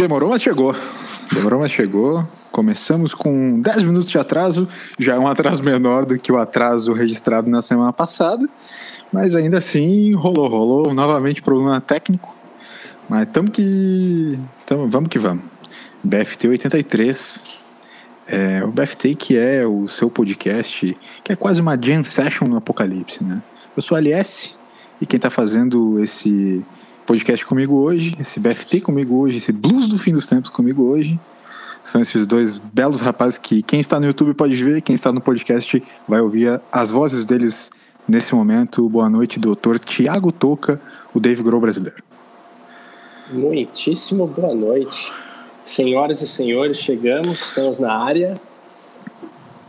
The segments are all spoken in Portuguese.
Demorou, mas chegou. Demorou, mas chegou. Começamos com 10 minutos de atraso, já é um atraso menor do que o atraso registrado na semana passada, mas ainda assim rolou, rolou novamente problema técnico. Mas tamo que. Tamo, vamos que vamos. BFT 83. É, o BFT que é o seu podcast, que é quase uma jam session no apocalipse, né? Eu sou a LS e quem está fazendo esse podcast comigo hoje, esse BFT comigo hoje, esse blues do fim dos tempos comigo hoje, são esses dois belos rapazes que quem está no YouTube pode ver, quem está no podcast vai ouvir as vozes deles nesse momento. Boa noite, doutor Tiago Toca, o Dave Grohl brasileiro. Muitíssimo boa noite. Senhoras e senhores, chegamos, estamos na área.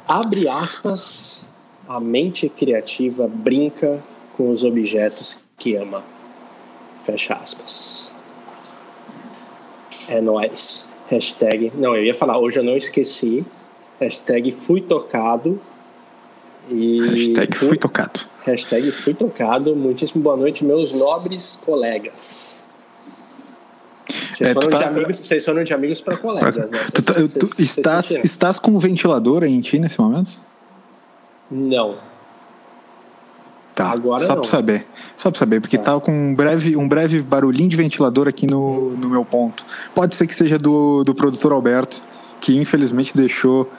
Abre aspas, a mente criativa brinca com os objetos que ama. Fecha aspas. É nóis. Hashtag. Não, eu ia falar, hoje eu não esqueci. Hashtag fui tocado. E hashtag fui tocado. Hashtag fui tocado. Muitíssimo boa noite, meus nobres colegas. Vocês, é, foram, tá... de amigos, vocês foram de amigos para colegas, né? Tu, tá, tu estás, estás com um ventilador em ti nesse momento? Não. Tá, Agora só para saber. Só para saber, porque tá. tá com um breve, um breve barulhinho de ventilador aqui no, no meu ponto. Pode ser que seja do, do produtor Alberto, que infelizmente deixou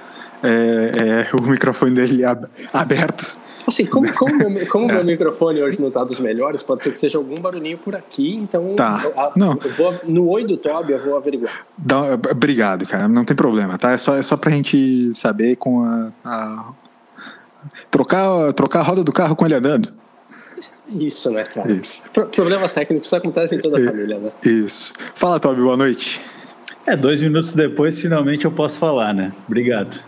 é, é, o microfone dele aberto. Assim, como, como, meu, como é. meu microfone hoje não está dos melhores, pode ser que seja algum barulhinho por aqui, então tá. eu, não. Eu vou, no oi do Toby eu vou averiguar. Dá, obrigado, cara, não tem problema, tá? É só, é só pra gente saber com a, a Trocar, trocar a roda do carro com ele andando. Isso, né, cara? Isso. Problemas técnicos acontecem em toda a família, né? Isso. Fala, Toby, boa noite. É, dois minutos depois, finalmente eu posso falar, né? Obrigado.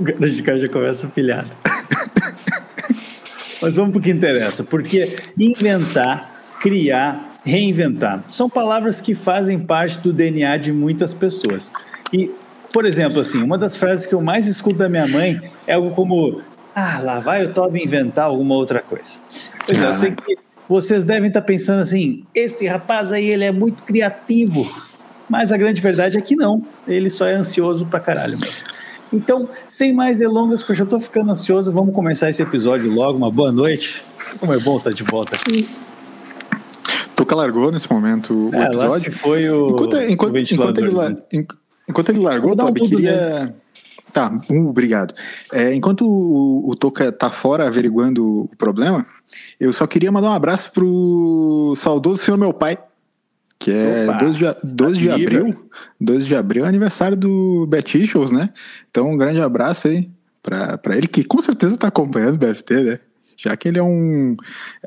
O cara de cá já começa pilhado. Mas vamos para o que interessa, porque inventar, criar, reinventar são palavras que fazem parte do DNA de muitas pessoas. E, por exemplo, assim, uma das frases que eu mais escuto da minha mãe é algo como ah, lá vai o Toby inventar alguma outra coisa. Pois é, eu sei que vocês devem estar pensando assim: esse rapaz aí ele é muito criativo. Mas a grande verdade é que não. Ele só é ansioso pra caralho mesmo. Então, sem mais delongas, porque eu já tô ficando ansioso, vamos começar esse episódio logo. Uma boa noite. Como é bom estar de volta aqui. Toca largou nesse momento o é, episódio. foi o. Enquanto, enquanto, enquanto, ele, enquanto ele largou, Toby, queria. Tá, obrigado. É, enquanto o, o Toca tá fora averiguando o problema, eu só queria mandar um abraço pro saudoso senhor meu pai, que é Opa, 12 de, 12 de abril. 12 de abril é aniversário do Betishos, né? Então, um grande abraço aí pra, pra ele, que com certeza tá acompanhando o BFT, né? Já que ele é um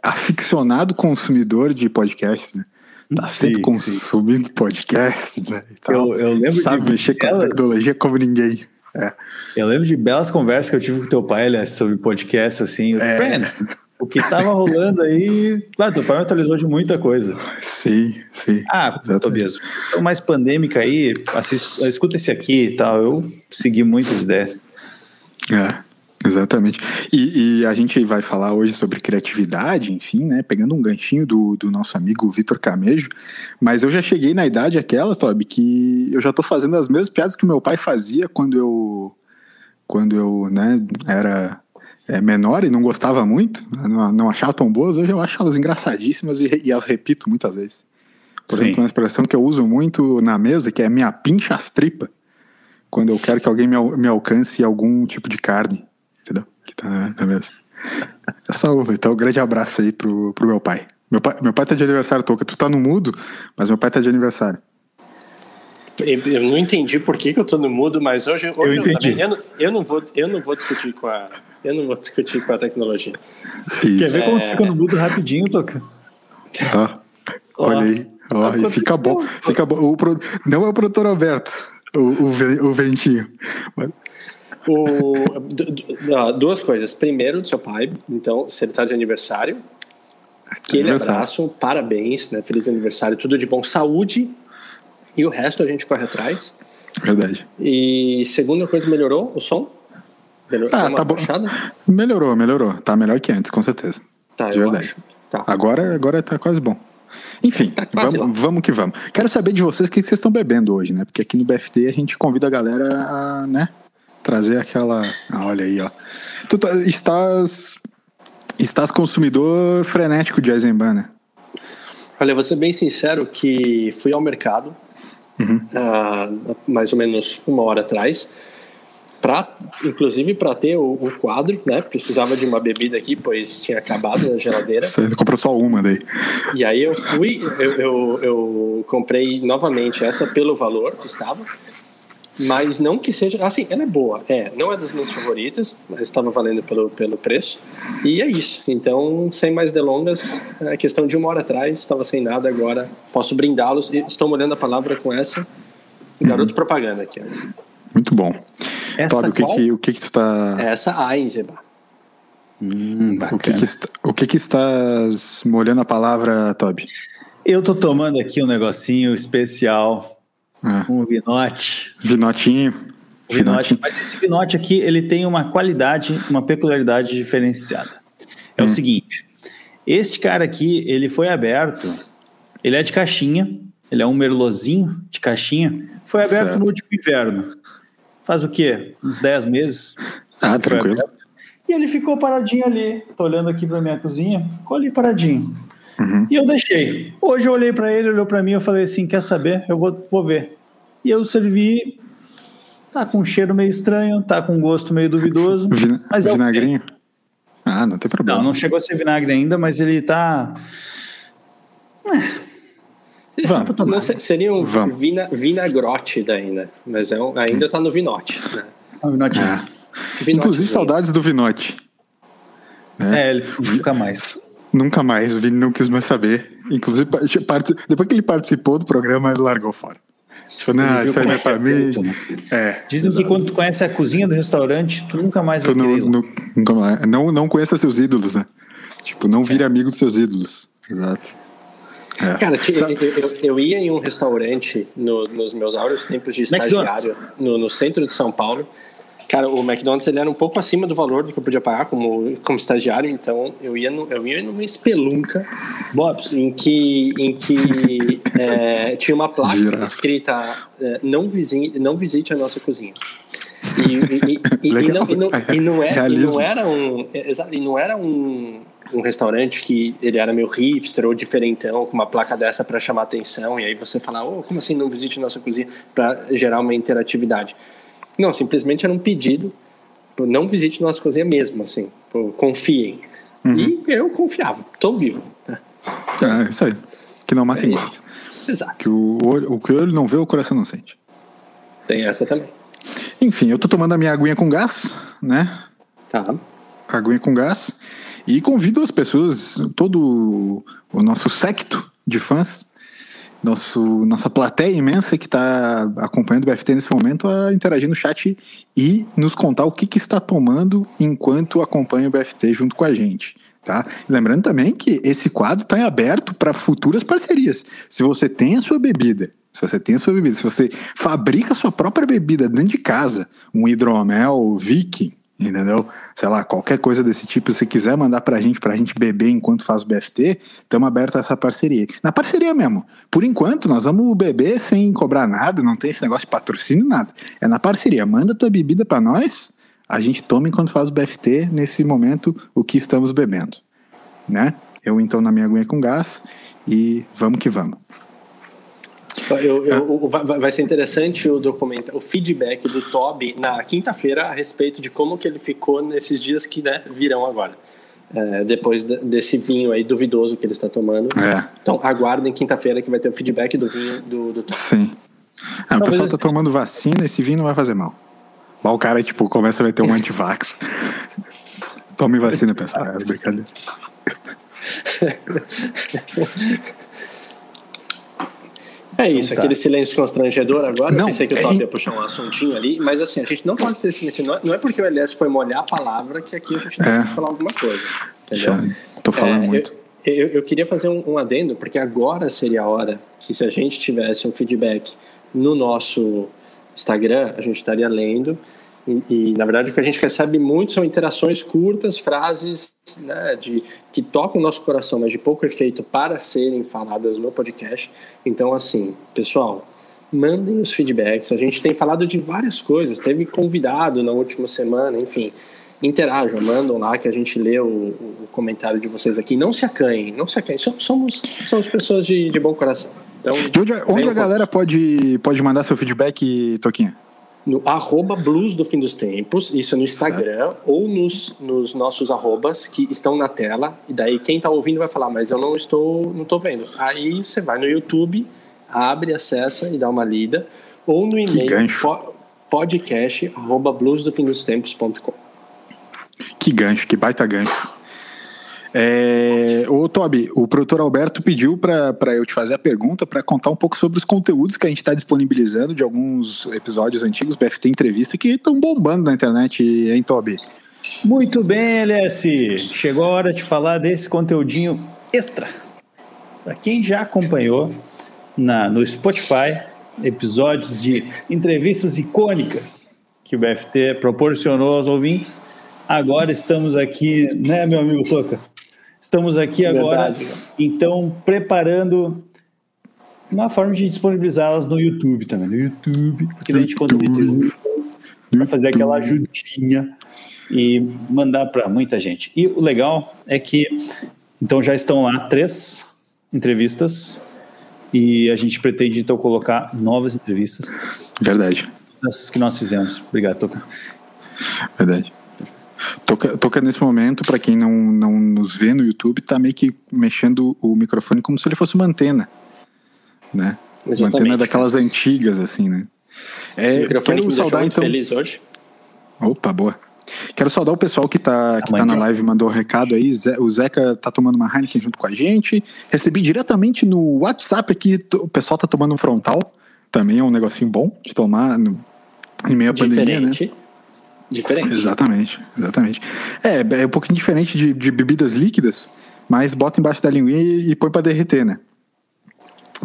aficionado consumidor de podcasts, né? Tá sempre sim, consumindo sim. podcasts, né? Eu, eu lembro Sabe mexer com a tecnologia como ninguém. É. Eu lembro de belas conversas que eu tive com teu pai né, sobre podcast, assim. É. Friends, o que tava rolando aí. Claro, teu pai me atualizou de muita coisa. Sim, sim. Ah, Tobias, então mais pandêmica aí, assista, escuta esse aqui e tal. Eu segui muitas ideias. É. Exatamente. E, e, a gente vai falar hoje sobre criatividade, enfim, né? Pegando um ganchinho do, do nosso amigo Vitor Camejo. Mas eu já cheguei na idade aquela, Toby, que eu já tô fazendo as mesmas piadas que meu pai fazia quando eu, quando eu né, era é, menor e não gostava muito, não, não achava tão boas. Hoje eu acho elas engraçadíssimas e, e as repito muitas vezes. Por Sim. exemplo, uma expressão que eu uso muito na mesa, que é minha pincha as tripa, quando eu quero que alguém me, me alcance algum tipo de carne tá na mesa. É só uma. Então, um grande abraço aí pro, pro meu pai. Meu pai, meu pai tá de aniversário, Toca. Tu tá no mudo, mas meu pai tá de aniversário. Eu não entendi por que, que eu tô no mudo, mas hoje, hoje eu, eu entendi. Também, eu, não, eu, não vou, eu não vou discutir com a, eu não vou discutir com a tecnologia. Isso. Quer ver como é... fica no mudo rapidinho, Toca? Ah, olha aí. Oh, fica bom. Fica bom. O pro... Não é o produtor Alberto, o, o, o ventinho. O, duas coisas. Primeiro, do seu pai. Então, se ele está de aniversário, aquele aniversário. abraço, parabéns, né? Feliz aniversário, tudo de bom. Saúde. E o resto a gente corre atrás. Verdade. E segunda coisa, melhorou o som? Melhorou, ah, tá bom. Melhorou, melhorou. Tá melhor que antes, com certeza. Tá, de verdade. Tá. Agora, agora tá quase bom. Enfim, tá vamos, vamos, que vamos. Quero saber de vocês o que vocês estão bebendo hoje, né? Porque aqui no BFT a gente convida a galera a, né, trazer aquela. Ah, olha aí, ó. Tu tá, estás. Estás consumidor frenético de Eisenbahn, né? Olha, vou ser bem sincero que fui ao mercado, uhum. uh, mais ou menos uma hora atrás, Pra, inclusive para ter o, o, quadro, né? Precisava de uma bebida aqui, pois tinha acabado a geladeira. Você comprou só uma daí. E aí eu fui, eu, eu, eu comprei novamente essa pelo valor que estava, mas não que seja. Assim, ela é boa, é. Não é das minhas favoritas, mas estava valendo pelo, pelo preço. E é isso. Então, sem mais delongas, a questão de uma hora atrás, estava sem nada, agora posso brindá-los. Estou molhando a palavra com essa. Garoto uhum. propaganda aqui. Muito bom. Essa Todd, o que, que, o que que tu tá... Essa Eisenbach. Hum, o que que, está, o que que estás molhando a palavra, Toby? Eu tô tomando aqui um negocinho especial, ah. um vinote. Vinotinho. Vinote. Mas esse vinote aqui, ele tem uma qualidade, uma peculiaridade diferenciada. É hum. o seguinte, este cara aqui, ele foi aberto, ele é de caixinha, ele é um merlozinho de caixinha, foi aberto certo. no último inverno faz o quê? Uns 10 meses. Ah, tranquilo. E ele ficou paradinho ali. Tô olhando aqui pra minha cozinha, ficou ali paradinho. Uhum. E eu deixei. Hoje eu olhei para ele, olhou para mim, eu falei assim: quer saber? Eu vou, vou ver. E eu servi. Tá com um cheiro meio estranho, tá com um gosto meio duvidoso. Vina, mas é vinagrinho? Ah, não tem problema. Não, não chegou a ser vinagre ainda, mas ele tá. É Vamos. Não, seria um vina, vinagrote daí, né? Mas é um, ainda está no vinote. Né? Um vinote. É. Vinote Inclusive, saudades do vinote. É, é ele nunca mais. Nunca mais, o Vini não quis mais saber. Inclusive, depois que ele participou do programa, ele largou fora. Tipo, não, isso aí não é pra mim. Né? É, Dizem exato. que quando tu conhece a cozinha do restaurante, tu nunca mais vai tu não, não, nunca mais. Não, não conheça seus ídolos, né? Tipo, não vire é. amigo dos seus ídolos. Exato. É. Cara, eu, eu, eu, ia em um restaurante no, nos meus áureos tempos de estagiário no, no, centro de São Paulo. Cara, o McDonald's ele era um pouco acima do valor do que eu podia pagar como, como estagiário, então eu ia, no, eu ia numa espelunca Bobs. em que, em que é, tinha uma placa escrita é, não, visite, não visite a nossa cozinha. E, e, e, e, não, e, não, não, era, e não era um. E não era um um restaurante que ele era meio hipster ou diferentão, com uma placa dessa para chamar atenção, e aí você fala, oh, como assim não visite nossa cozinha para gerar uma interatividade? Não, simplesmente era um pedido, não visite nossa cozinha mesmo, assim, confiem. Uhum. E eu confiava, estou vivo. Né? É, isso aí. Que não mata é gosta. Exato. Que o, olho, o que o olho não vê, o coração não sente. Tem essa também. Enfim, eu tô tomando a minha aguinha com gás, né? Tá. Aguinha com gás. E convido as pessoas, todo o nosso secto de fãs, nosso, nossa plateia imensa que está acompanhando o BFT nesse momento a interagir no chat e nos contar o que, que está tomando enquanto acompanha o BFT junto com a gente. Tá? Lembrando também que esse quadro está aberto para futuras parcerias. Se você tem a sua bebida, se você tem a sua bebida, se você fabrica a sua própria bebida dentro de casa, um hidromel viking, entendeu? Sei lá, qualquer coisa desse tipo, se quiser mandar pra gente, pra gente beber enquanto faz o BFT, estamos abertos a essa parceria. Na parceria mesmo. Por enquanto, nós vamos beber sem cobrar nada, não tem esse negócio de patrocínio, nada. É na parceria. Manda tua bebida para nós, a gente toma enquanto faz o BFT, nesse momento, o que estamos bebendo. Né? Eu então na minha aguinha com gás e vamos que vamos. Eu, eu, vai ser interessante o documento, o feedback do Toby na quinta-feira a respeito de como que ele ficou nesses dias que né, virão agora. É, depois desse vinho aí duvidoso que ele está tomando. É. Então aguardem quinta-feira que vai ter o feedback do vinho do, do Toby. Sim. É, o pessoal está tomando vacina, esse vinho não vai fazer mal. Mas o cara, tipo, começa a vai ter um antivax. Tome vacina, pessoal. É brincadeira. É isso, então, aquele silêncio constrangedor agora. Não, eu pensei que eu é... ia puxar um assuntinho ali, mas assim, a gente não pode ter silêncio. Não é porque o LS foi molhar a palavra que aqui a gente não é. pode falar alguma coisa. Entendeu? Já tô falando é, muito. Eu, eu, eu, queria fazer um, um adendo, porque agora seria a hora que se a gente tivesse um feedback no nosso Instagram, a gente estaria lendo E, e, na verdade o que a gente recebe muito são interações curtas, frases né, de, que tocam o nosso coração, mas de pouco efeito para serem faladas no podcast. Então, assim, pessoal, mandem os feedbacks. A gente tem falado de várias coisas, teve convidado na última semana, enfim. Interajam, mandam lá que a gente lê o, o comentário de vocês aqui. Não se acanhem, não se acanhem. Somos, somos pessoas de, de bom coração. Então, de onde, onde a galera pode, pode mandar seu feedback, Toquinha? No arroba blues do fim dos tempos, isso no Instagram, certo. ou nos, nos nossos arrobas que estão na tela, e daí quem está ouvindo vai falar, mas eu não estou, não estou vendo. Aí você vai no YouTube, abre, acessa e dá uma lida, ou no e-mail podcast arroba bluesdofindostempos.com. Que gancho, que baita gancho. É, ô, Toby, o produtor Alberto pediu para eu te fazer a pergunta para contar um pouco sobre os conteúdos que a gente está disponibilizando de alguns episódios antigos, BFT Entrevista, que estão bombando na internet, hein, Toby? Muito bem, LS. Chegou a hora de falar desse conteúdinho extra. Para quem já acompanhou na, no Spotify, episódios de entrevistas icônicas que o BFT proporcionou aos ouvintes, agora estamos aqui, né, meu amigo Toca? Estamos aqui agora, Verdade. então, preparando uma forma de disponibilizá-las no YouTube também. No YouTube, porque a gente consegue fazer aquela ajudinha e mandar para muita gente. E o legal é que, então, já estão lá três entrevistas e a gente pretende, então, colocar novas entrevistas. Verdade. Essas que nós fizemos. Obrigado, Toca. Verdade. Toca, toca nesse momento, para quem não, não nos vê no YouTube, tá meio que mexendo o microfone como se ele fosse uma antena. Né? Exatamente. Uma antena daquelas antigas, assim, né? É, quero que saudar então. Feliz hoje. Opa, boa. Quero saudar o pessoal que tá, que tá na live, mandou um recado aí. O Zeca tá tomando uma Heineken junto com a gente. Recebi diretamente no WhatsApp aqui, o pessoal tá tomando um frontal. Também é um negocinho bom de tomar no, em meio à pandemia, né? Diferente. Exatamente, exatamente. É, é um pouquinho diferente de, de bebidas líquidas, mas bota embaixo da linguinha e, e põe para derreter, né?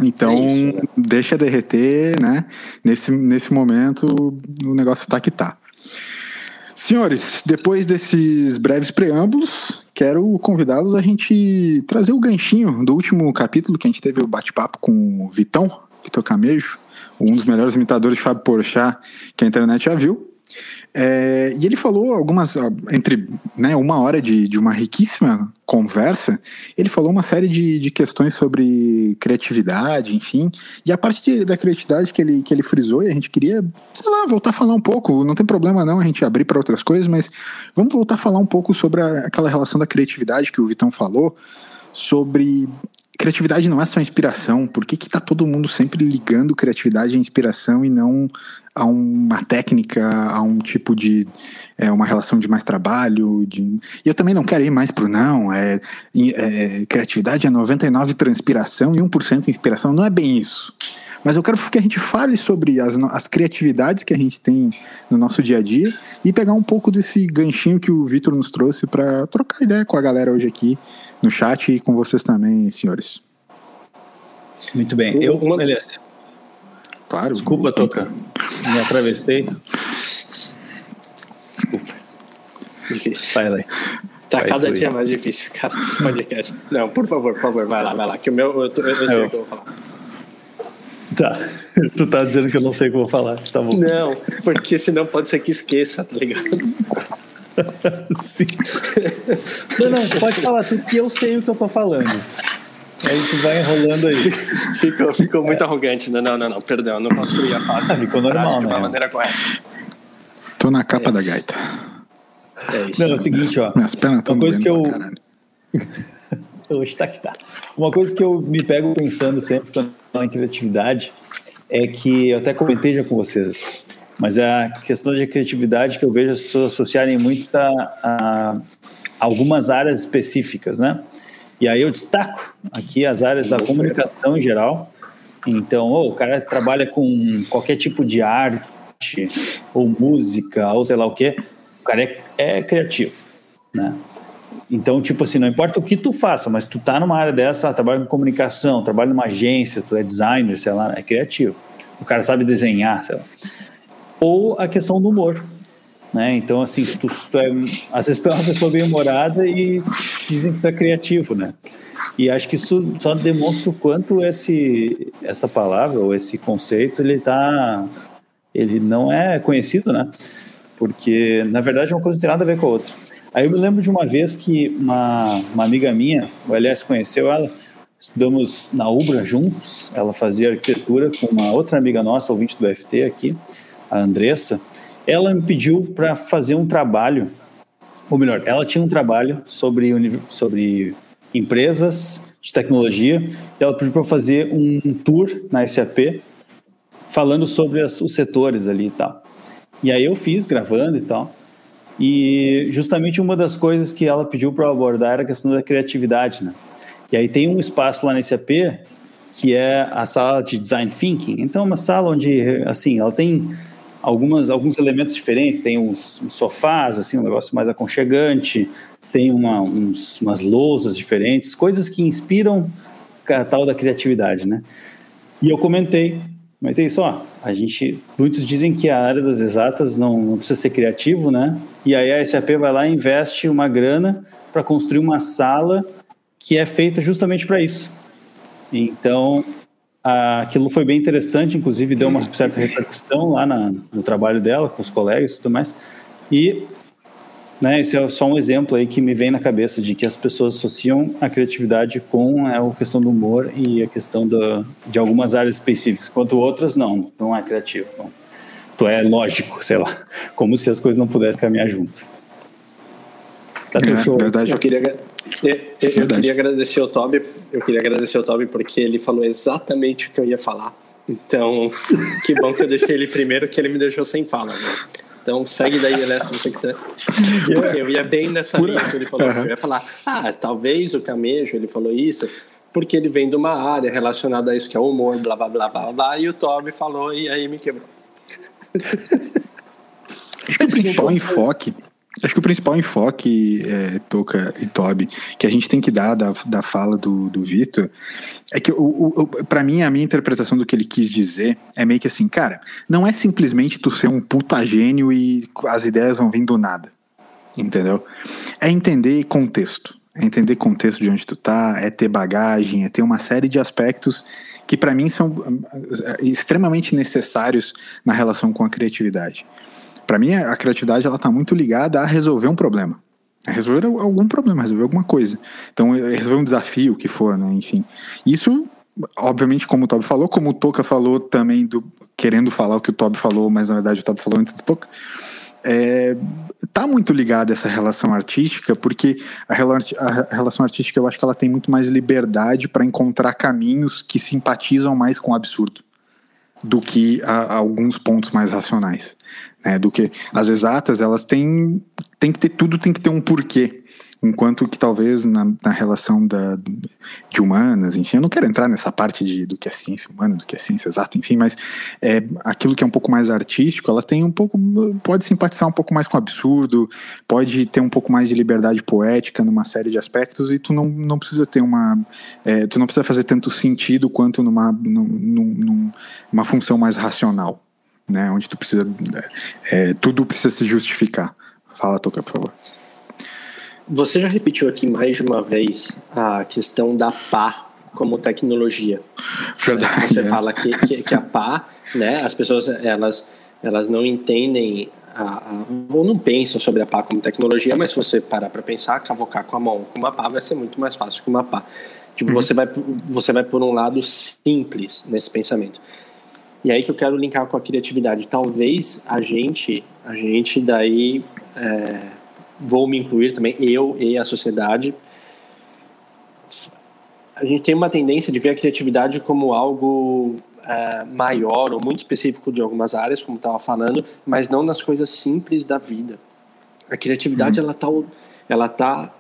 Então, é isso, né? deixa derreter, né? Nesse, nesse momento, o negócio tá que tá. Senhores, depois desses breves preâmbulos, quero convidá-los a gente trazer o ganchinho do último capítulo que a gente teve o bate-papo com o Vitão, Vitor Camejo, um dos melhores imitadores de Fábio Porchat que a internet já viu. É, e ele falou algumas, entre né, uma hora de, de uma riquíssima conversa, ele falou uma série de, de questões sobre criatividade, enfim. E a parte de, da criatividade que ele, que ele frisou, e a gente queria, sei lá, voltar a falar um pouco. Não tem problema não a gente abrir para outras coisas, mas vamos voltar a falar um pouco sobre a, aquela relação da criatividade que o Vitão falou, sobre criatividade não é só inspiração. Por que, que tá todo mundo sempre ligando criatividade à inspiração e não a uma técnica, a um tipo de é, uma relação de mais trabalho. De... E eu também não quero ir mais pro não. É, é, criatividade é 99 transpiração e 1% inspiração. Não é bem isso. Mas eu quero que a gente fale sobre as, as criatividades que a gente tem no nosso dia a dia e pegar um pouco desse ganchinho que o Vitor nos trouxe para trocar ideia com a galera hoje aqui no chat e com vocês também, senhores. Muito bem. Eu, beleza. Claro. Desculpa, Toca. Me atravessei. Desculpa. Difícil. Vai lá. Tá vai cada dia mais difícil, cara, esse podcast. Não, por favor, por favor, vai lá, vai lá. Que o meu, eu, eu, eu sei o que eu vou falar. Tá. Tu tá dizendo que eu não sei o que eu vou falar. Tá bom. Não, porque senão pode ser que esqueça, tá ligado? Sim. Não, não, pode falar tudo que eu sei o que eu tô falando. Aí tu vai enrolando aí. Ficou, ficou muito é. arrogante. Não, não, não, não, perdão, não construí a fase. Ah, ficou normal, né? De uma maneira correta. Tô na capa é da gaita. É isso. Não, é o seguinte, ó. Minhas pernas estão Uma coisa que eu. Hoje tá que tá. Uma coisa que eu me pego pensando sempre quando em criatividade é que eu até comentei já com vocês, mas é a questão de criatividade que eu vejo as pessoas associarem muito a, a algumas áreas específicas, né? E aí eu destaco aqui as áreas da comunicação em geral. Então, oh, o cara trabalha com qualquer tipo de arte, ou música, ou sei lá o quê, o cara é, é criativo, né? Então, tipo assim, não importa o que tu faça, mas tu tá numa área dessa, trabalha com comunicação, trabalha numa agência, tu é designer, sei lá, é criativo. O cara sabe desenhar, sei lá. Ou a questão do humor. Né? Então, assim, tu, tu é, às vezes tu é uma pessoa bem humorada e dizem que tu é criativo, né? E acho que isso só demonstra o quanto esse, essa palavra ou esse conceito ele tá, ele não é conhecido, né? Porque na verdade uma coisa não tem nada a ver com a outra. Aí eu me lembro de uma vez que uma, uma amiga minha, o Elias conheceu ela, estudamos na Ubra juntos. Ela fazia arquitetura com uma outra amiga nossa, ouvinte do FT aqui, a Andressa. Ela me pediu para fazer um trabalho, ou melhor, ela tinha um trabalho sobre, sobre empresas de tecnologia e ela pediu para fazer um tour na SAP falando sobre as, os setores ali e tal. E aí eu fiz, gravando e tal. E justamente uma das coisas que ela pediu para abordar era a questão da criatividade, né? E aí tem um espaço lá na SAP que é a sala de design thinking. Então é uma sala onde assim, ela tem algumas alguns elementos diferentes, tem uns, uns sofás assim, um negócio mais aconchegante, tem uma, uns, umas lousas diferentes, coisas que inspiram a tal da criatividade, né? E eu comentei, comentei só, a gente, muitos dizem que a área das exatas não, não precisa ser criativo, né? E aí a SAP vai lá e investe uma grana para construir uma sala que é feita justamente para isso. Então, aquilo foi bem interessante, inclusive deu uma certa repercussão lá na, no trabalho dela, com os colegas e tudo mais. E né, esse é só um exemplo aí que me vem na cabeça de que as pessoas associam a criatividade com é, a questão do humor e a questão da, de algumas áreas específicas, enquanto outras não, não é criativo. Não. Tu é lógico, sei lá, como se as coisas não pudessem caminhar juntas. Tá é, show. Verdade. Eu queria, eu, eu, eu queria agradecer ao Toby, eu queria agradecer ao Toby porque ele falou exatamente o que eu ia falar. Então, que bom que eu deixei ele primeiro, que ele me deixou sem fala. Né? Então segue daí, Elé, se você quiser. Eu ia bem nessa linha que ele falou. Eu ia falar, ah, talvez o camejo, ele falou isso, porque ele vem de uma área relacionada a isso que é humor, blá blá blá blá blá, e o Toby falou, e aí me quebrou. Acho que o principal enfoque Acho que o principal enfoque, é, Toca e Toby, que a gente tem que dar da, da fala do, do Vitor, é que, o, o, para mim, a minha interpretação do que ele quis dizer é meio que assim, cara, não é simplesmente tu ser um puta gênio e as ideias vão vir do nada, entendeu? É entender contexto, é entender contexto de onde tu tá, é ter bagagem, é ter uma série de aspectos que para mim são é, extremamente necessários na relação com a criatividade. Para mim, a criatividade ela está muito ligada a resolver um problema. A resolver algum problema, resolver alguma coisa. Então, é, resolver um desafio que for, né? Enfim. Isso, obviamente, como o Toby falou, como o Toca falou também, do, querendo falar o que o Toby falou, mas na verdade o Toby falou antes do Toca. É, tá muito ligada essa relação artística, porque a, a, relação artística eu acho que ela tem muito mais liberdade para encontrar caminhos que simpatizam mais com o absurdo do que a, a alguns pontos mais racionais né, do que as exatas, elas têm, têm que ter tudo, tem que ter um porquê. Enquanto que talvez na, na relação da, de humanas, enfim, eu não quero entrar nessa parte de, do que é ciência humana, do que é ciência exata, enfim, mas é, aquilo que é um pouco mais artístico, ela tem um pouco, pode simpatizar um pouco mais com o absurdo, pode ter um pouco mais de liberdade poética numa série de aspectos e tu não, não precisa ter uma, é, tu não precisa fazer tanto sentido quanto numa, num, numa função mais racional né? Onde tu precisa. É, tudo precisa se justificar. Fala, Toca, por favor. Você já repetiu aqui mais de uma vez a questão da pá como tecnologia. Verdade. Você é. fala que, que, que, a pá, né? As pessoas elas, elas não entendem a, a, ou não pensam sobre a pá como tecnologia, mas se você parar para pensar, cavocar com a mão com uma pá vai ser muito mais fácil que uma pá. Tipo, uhum. você vai você vai por um lado simples nesse pensamento. E aí que eu quero linkar com a criatividade. Talvez a gente, a gente daí, é, vou me incluir também, eu e a sociedade, a gente tem uma tendência de ver a criatividade como algo é, maior ou muito específico de algumas áreas, como estava falando, mas não nas coisas simples da vida. A criatividade uhum. ela está ela tá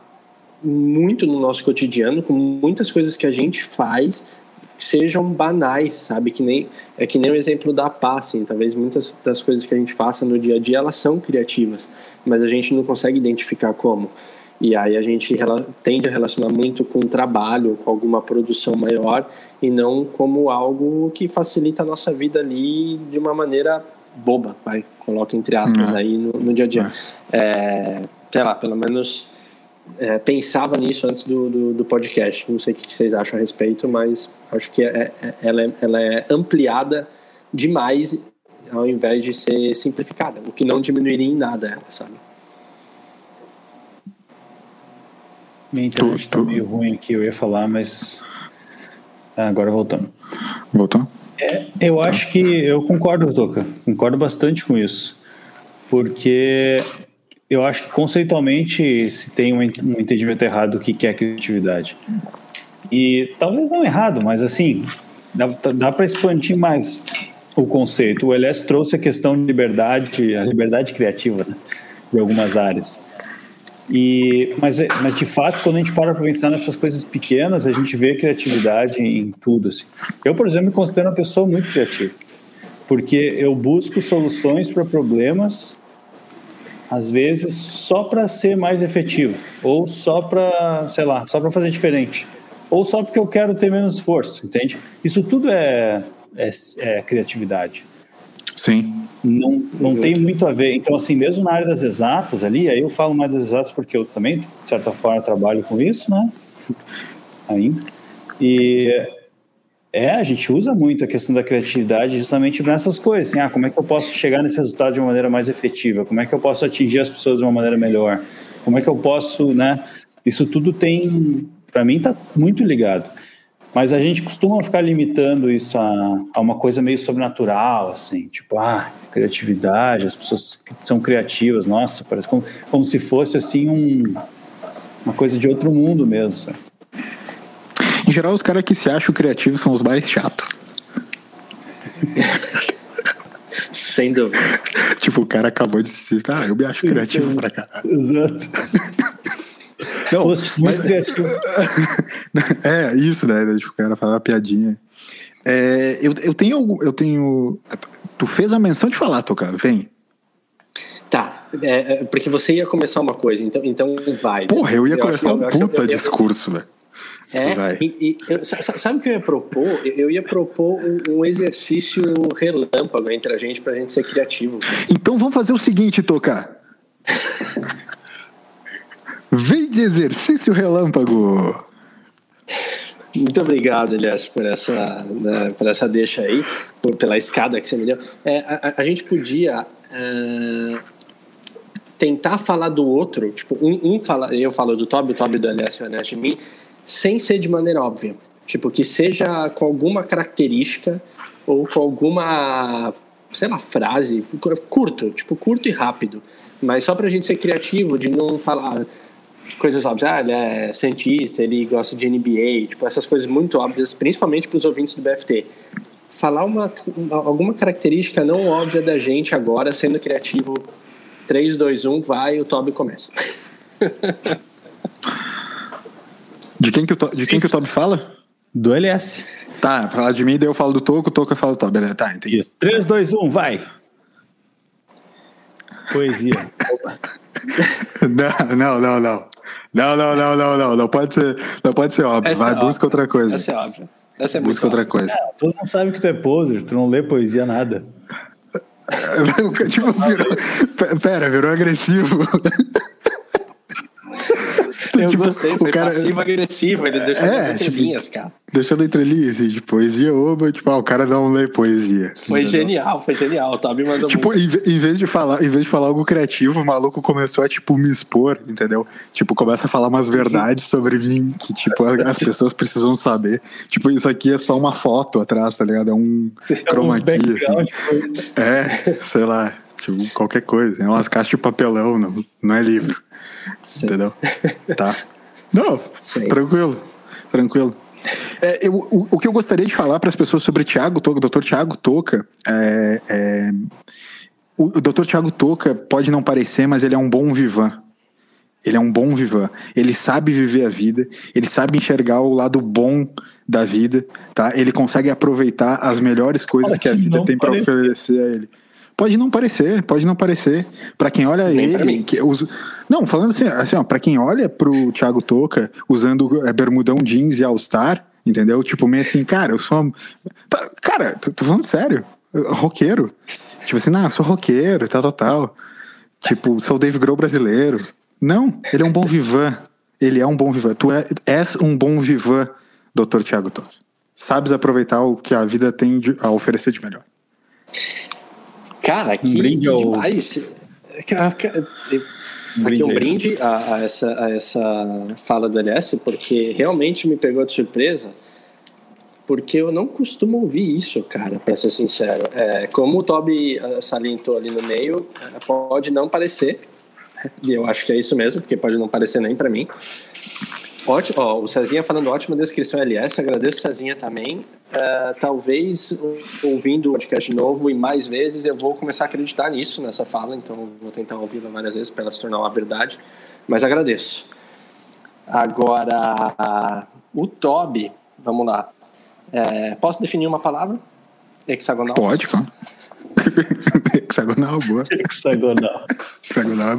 muito no nosso cotidiano, com muitas coisas que a gente faz sejam banais, sabe? Que nem, é que nem o exemplo da pá, assim, talvez muitas das coisas que a gente faça no dia a dia, elas são criativas, mas a gente não consegue identificar como. E aí a gente tende a relacionar muito com o trabalho, com alguma produção maior, e não como algo que facilita a nossa vida ali de uma maneira boba, vai, coloca entre aspas É. aí no, no dia a dia. É, sei lá, pelo menos é, pensava nisso antes do, do, do podcast. Não sei o que vocês acham a respeito, mas acho que é, é- ela, é, ela é ampliada demais ao invés de ser simplificada, o que não diminuiria em nada, ela, sabe? Minha internet tá tu- meio ruim aqui, eu ia falar, mas. Ah, agora voltando. Voltou? Eu acho que eu concordo, Toca. Concordo bastante com isso. Porque eu acho que conceitualmente se tem um ent- entendimento errado do que é criatividade. E talvez não errado, mas assim, dá, dá para expandir mais o conceito. O LS trouxe a questão de liberdade, a liberdade criativa né, de algumas áreas. E, mas, mas de fato, quando a gente para para pensar nessas coisas pequenas, a gente vê criatividade em tudo. Assim. Eu, por exemplo, me considero uma pessoa muito criativa, porque eu busco soluções para problemas, às vezes só para ser mais efetivo, ou só para, sei lá, só para fazer diferente, ou só porque eu quero ter menos esforço, entende? Isso tudo é, é, é criatividade Sim. não, não tem muito a ver. Então, assim, mesmo na área das exatas ali, aí eu falo mais das exatas porque eu também, de certa forma, trabalho com isso, né? Ainda. E é, a gente usa muito a questão da criatividade justamente nessas coisas. Assim, ah, como é que eu posso chegar nesse resultado de uma maneira mais efetiva? Como é que eu posso atingir as pessoas de uma maneira melhor? Como é que eu posso, né? Isso tudo tem, para mim, tá muito ligado. Mas a gente costuma ficar limitando isso a, a uma coisa meio sobrenatural, assim, tipo, ah, criatividade, as pessoas que são criativas, nossa, parece como, como se fosse assim um, uma coisa de outro mundo mesmo. sabe? Em geral, os caras que se acham criativos são os mais chatos. Sem dúvida. tipo, o cara acabou de se ah, eu me acho criativo pra caralho. Exato. Não, Fosse muito criativo. é, isso, né? Tipo, o cara fala uma piadinha. É, eu, eu tenho. algum- Eu tenho. Tu fez a menção de falar, Toca, vem. Tá, é, é, porque você ia começar uma coisa, então, então vai. Porra, eu ia acho começar um eu eu- puta eu- eu- discurso, velho. É, e, e eu- sabe o que eu ia propor? Eu ia propor um, um exercício relâmpago entre a gente pra gente ser criativo. Então vamos fazer o seguinte, Toca. Vem de exercício relâmpago. Muito obrigado, Elias, por essa, né, por essa deixa aí, por- pela escada que você me deu. É, a, a- a gente podia é, tentar falar do outro, tipo, um, um fala, eu falo do Toby, o Toby do Elias e o Elias de mim, sem ser de maneira óbvia. Tipo, que seja com alguma característica ou com alguma, sei lá, frase, curto, tipo, curto e rápido. Mas só pra gente ser criativo, de não falar coisas óbvias. Ah, ele é cientista, ele gosta de NBA, tipo, essas coisas muito óbvias, principalmente para os ouvintes do BFT. Falar uma, uma- alguma característica não óbvia da gente agora, sendo criativo. 3, 2, 1, vai, o Toby começa. De quem que o, To- de quem que o Toby fala? Do LS. Tá, fala de mim, daí eu falo do Toco, o Toca fala do Toby. Beleza, Tá, entendi. Isso. 3, 2, 1, vai! Poesia. Opa. Não, não, não, não. Não, não, não, não, não. Não pode ser, não pode ser óbvio. Essa Vai, é busca óbvia. outra coisa. Essa é óbvia. Essa é muito Busca outra óbvia. coisa. Todo mundo sabe que tu é poser, tu não lê poesia nada. tipo, virou. Pera, virou agressivo. Eu Tipo, gostei, foi cara- passivo-agressivo, ele deixou É, as tipo, entrelinhas, cara. Deixando entre linhas, assim, de poesia oba, tipo, ah, o cara não lê poesia. Foi Entendeu? genial, foi genial. O Toby mandou Tipo, muito. em, ve- em vez de falar, em vez de falar algo criativo, o maluco começou a, tipo, me expor, entendeu? Tipo, começa a falar umas verdades sobre mim que, tipo, as pessoas precisam saber. Tipo, isso aqui é só uma foto atrás, tá ligado? É um chroma Um key. assim. background, tipo, É, sei lá, tipo, qualquer coisa. É umas caixas de papelão, não, não é livro. Sim. Entendeu? Tá. Não, Sim. tranquilo, tranquilo. É, eu- o, o que eu gostaria de falar para as pessoas sobre Tiago Toca, o Dr. Tiago Toca, é, é, o, o Dr. Tiago Toca pode não parecer, mas ele é um bom vivan. Ele é um bom vivan. Ele sabe viver a vida, ele sabe enxergar o lado bom da vida, tá? Ele consegue aproveitar as melhores coisas Pode que a vida tem para oferecer a ele. Pode não parecer, pode não parecer. Para quem olha Nem ele, que usa... não, falando assim, assim ó, para quem olha pro Thiago Toca usando é, bermudão jeans e All Star, entendeu? Tipo meio assim, cara, eu sou. Tá, cara, tô, tô falando sério, roqueiro. Tipo assim, não, sou roqueiro, tal, tal, tal. Tipo, sou o Dave Grohl brasileiro. Não, ele é um bom vivan. Ele é um bom vivan. Tu é, és um bom vivan, Dr. Tiago Toff. Sabes aproveitar o que a vida tem de, a oferecer de melhor. Cara, que, Um brinde que demais. Um Aqui um brinde. a, a essa, a essa fala do LS, porque realmente me pegou de surpresa, porque eu não costumo ouvir isso, cara, para ser sincero. É, como o Toby eh, salientou ali no meio, eh, pode não parecer, e eu acho que é isso mesmo, porque pode não parecer nem para mim. Ótimo, ó, o Cezinha falando ótima descrição LS, agradeço Cezinha também. É, talvez ouvindo o podcast de novo e mais vezes eu vou começar a acreditar nisso, nessa fala, então vou tentar ouvi-la várias vezes para ela se tornar uma verdade, mas agradeço. Agora, o Toby, vamos lá. É, posso definir uma palavra? Hexagonal? Pode, claro. Hexagonal, boa. Hexagonal. Hexagonal.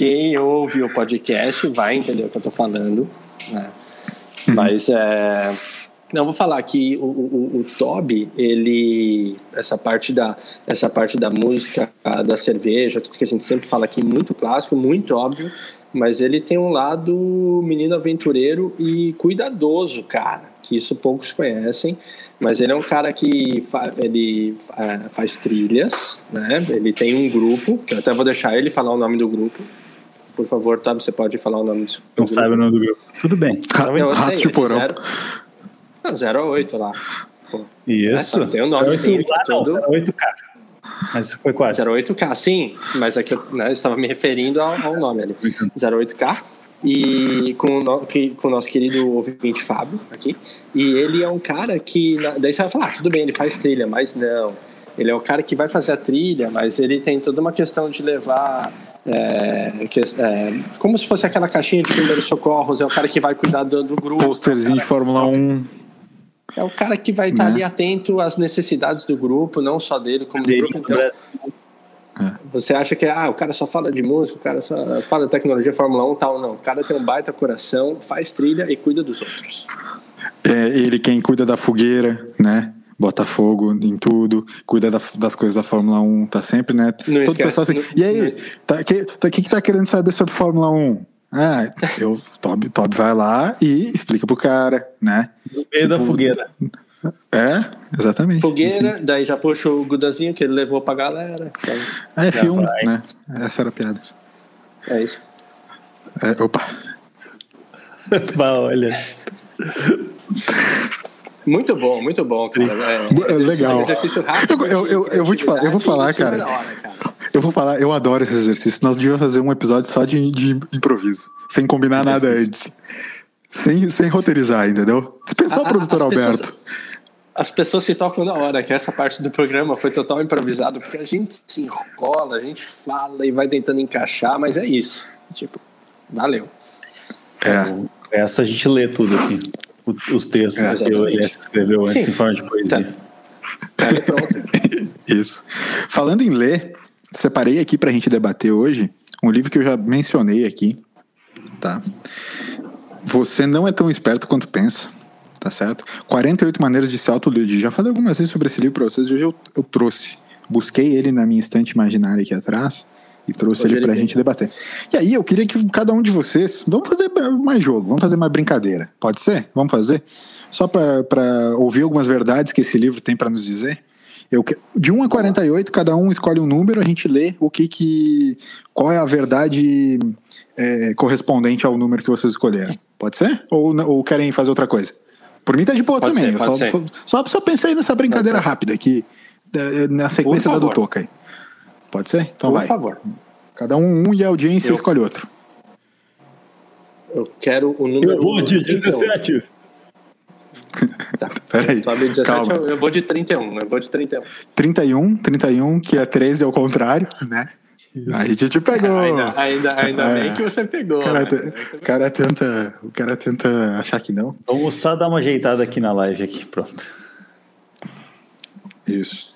Quem ouve o podcast vai entender o que eu tô falando. né? Mas é. Não, vou falar que o, o, o Toby, ele. Essa parte, da, essa parte da música, da cerveja, tudo que a gente sempre fala aqui, muito clássico, muito óbvio. Mas ele tem um lado menino aventureiro e cuidadoso, cara. Que isso poucos conhecem. Mas ele é um cara que fa ele é, faz trilhas, né? Ele tem um grupo, que eu até vou deixar ele falar o nome do grupo. Por favor, Toby, você pode falar o nome do Não grupo. sabe o nome do grupo. Tudo bem. Ra- Não, eu Ratos de porão. Zero, não, 0 a 8 lá. Pô, Isso. É, tem um nomezinho Oito- que ah, não, tudo- 8K. Mas foi quase. 08K, sim, mas aqui eu né, eu estava me referindo ao, ao nome ali. 08K. E com o, no, que, com o nosso querido ouvinte Fábio aqui. E ele é um cara que. Daí você vai falar, ah, tudo bem, ele faz trilha, mas não. Ele é o cara que vai fazer a trilha, mas ele tem toda uma questão de levar. É, que- é, como se fosse aquela caixinha de primeiros socorros, é o cara que vai cuidar do, do grupo. Posterzinho de Fórmula 1. É o cara que vai estar Né? ali atento às necessidades do grupo, não só dele como do grupo. Então, você acha que ah, o cara só fala de música, o cara só fala de tecnologia, Fórmula 1 tal. Não, o cara tem um baita coração, faz trilha e cuida dos outros. É ele quem cuida da fogueira, né? Bota fogo em tudo, cuida da- das coisas da Fórmula 1, tá sempre, né? Não Todo esquece, pessoal assim, não- e aí, não- tá, que, tá, que que tá querendo saber sobre Fórmula 1? Ah, eu, Toby, Toby vai lá e explica pro cara, né? No meio da Tipo, fogueira. É, exatamente. Fogueira, daí já puxa o Gudazinho que ele levou pra galera. Então, É F1, vai. né? Essa era a piada. é isso. É, opa. Bah, Olha. Muito bom, muito bom, cara. É, É legal. Exercício rápido. Eu- eu- eu vou te falar- eu vou falar, cara. hora, cara. Eu vou falar, eu adoro esse exercício. Nós devíamos fazer um episódio só de, de improviso, sem combinar nada antes. Sem, sem roteirizar, entendeu? Dispensar A- o produtor as pessoas- Alberto. As pessoas se tocam na hora, que essa parte do programa foi total improvisado, porque a gente se enrola, a gente fala e vai tentando encaixar, mas é isso. Tipo, valeu. É. Essa a gente lê tudo aqui. Os textos É, que o. Elias escreveu antes Sim. em forma de poesia. Tá, e pronto. Isso. Falando em ler, separei aqui pra gente debater hoje um livro que eu já mencionei aqui, tá? Você não é tão esperto quanto pensa, tá certo? 48 maneiras de se autoiludir. Já falei algumas vezes sobre esse livro pra vocês e hoje eu, eu trouxe. Busquei ele na minha estante imaginária aqui atrás e trouxe Hoje ele ele pra veio. gente debater. E aí eu queria que cada um de vocês, vamos fazer mais jogo, vamos fazer mais brincadeira. Pode ser? Vamos fazer? Só pra pra ouvir algumas verdades que esse livro tem pra nos dizer. Eu, de 1 a 48, cada um escolhe um número, a gente lê o que que. qual é a verdade é, correspondente ao número que vocês escolheram. Pode ser? Ou, ou querem fazer outra coisa? Por mim tá de boa Pode também. ser, só, só, só, só pensei nessa brincadeira rápida aqui, eh, na sequência da do. Toca aí. Pode ser? Então Por vai. favor. Cada um um e a audiência Eu- escolhe outro. Eu quero o número. Eu vou de 31. 17. Tá. Peraí, Sobe 17, calma. eu, eu vou de 31. Eu vou de 31. 31, 31, que é 13 ao contrário, né? Aí a gente pegou. Ainda, ainda, ainda É. bem que você pegou. O cara, né? te- o cara tenta, o cara tenta achar que não. Vamos só dar uma ajeitada aqui na live aqui, pronto. Isso.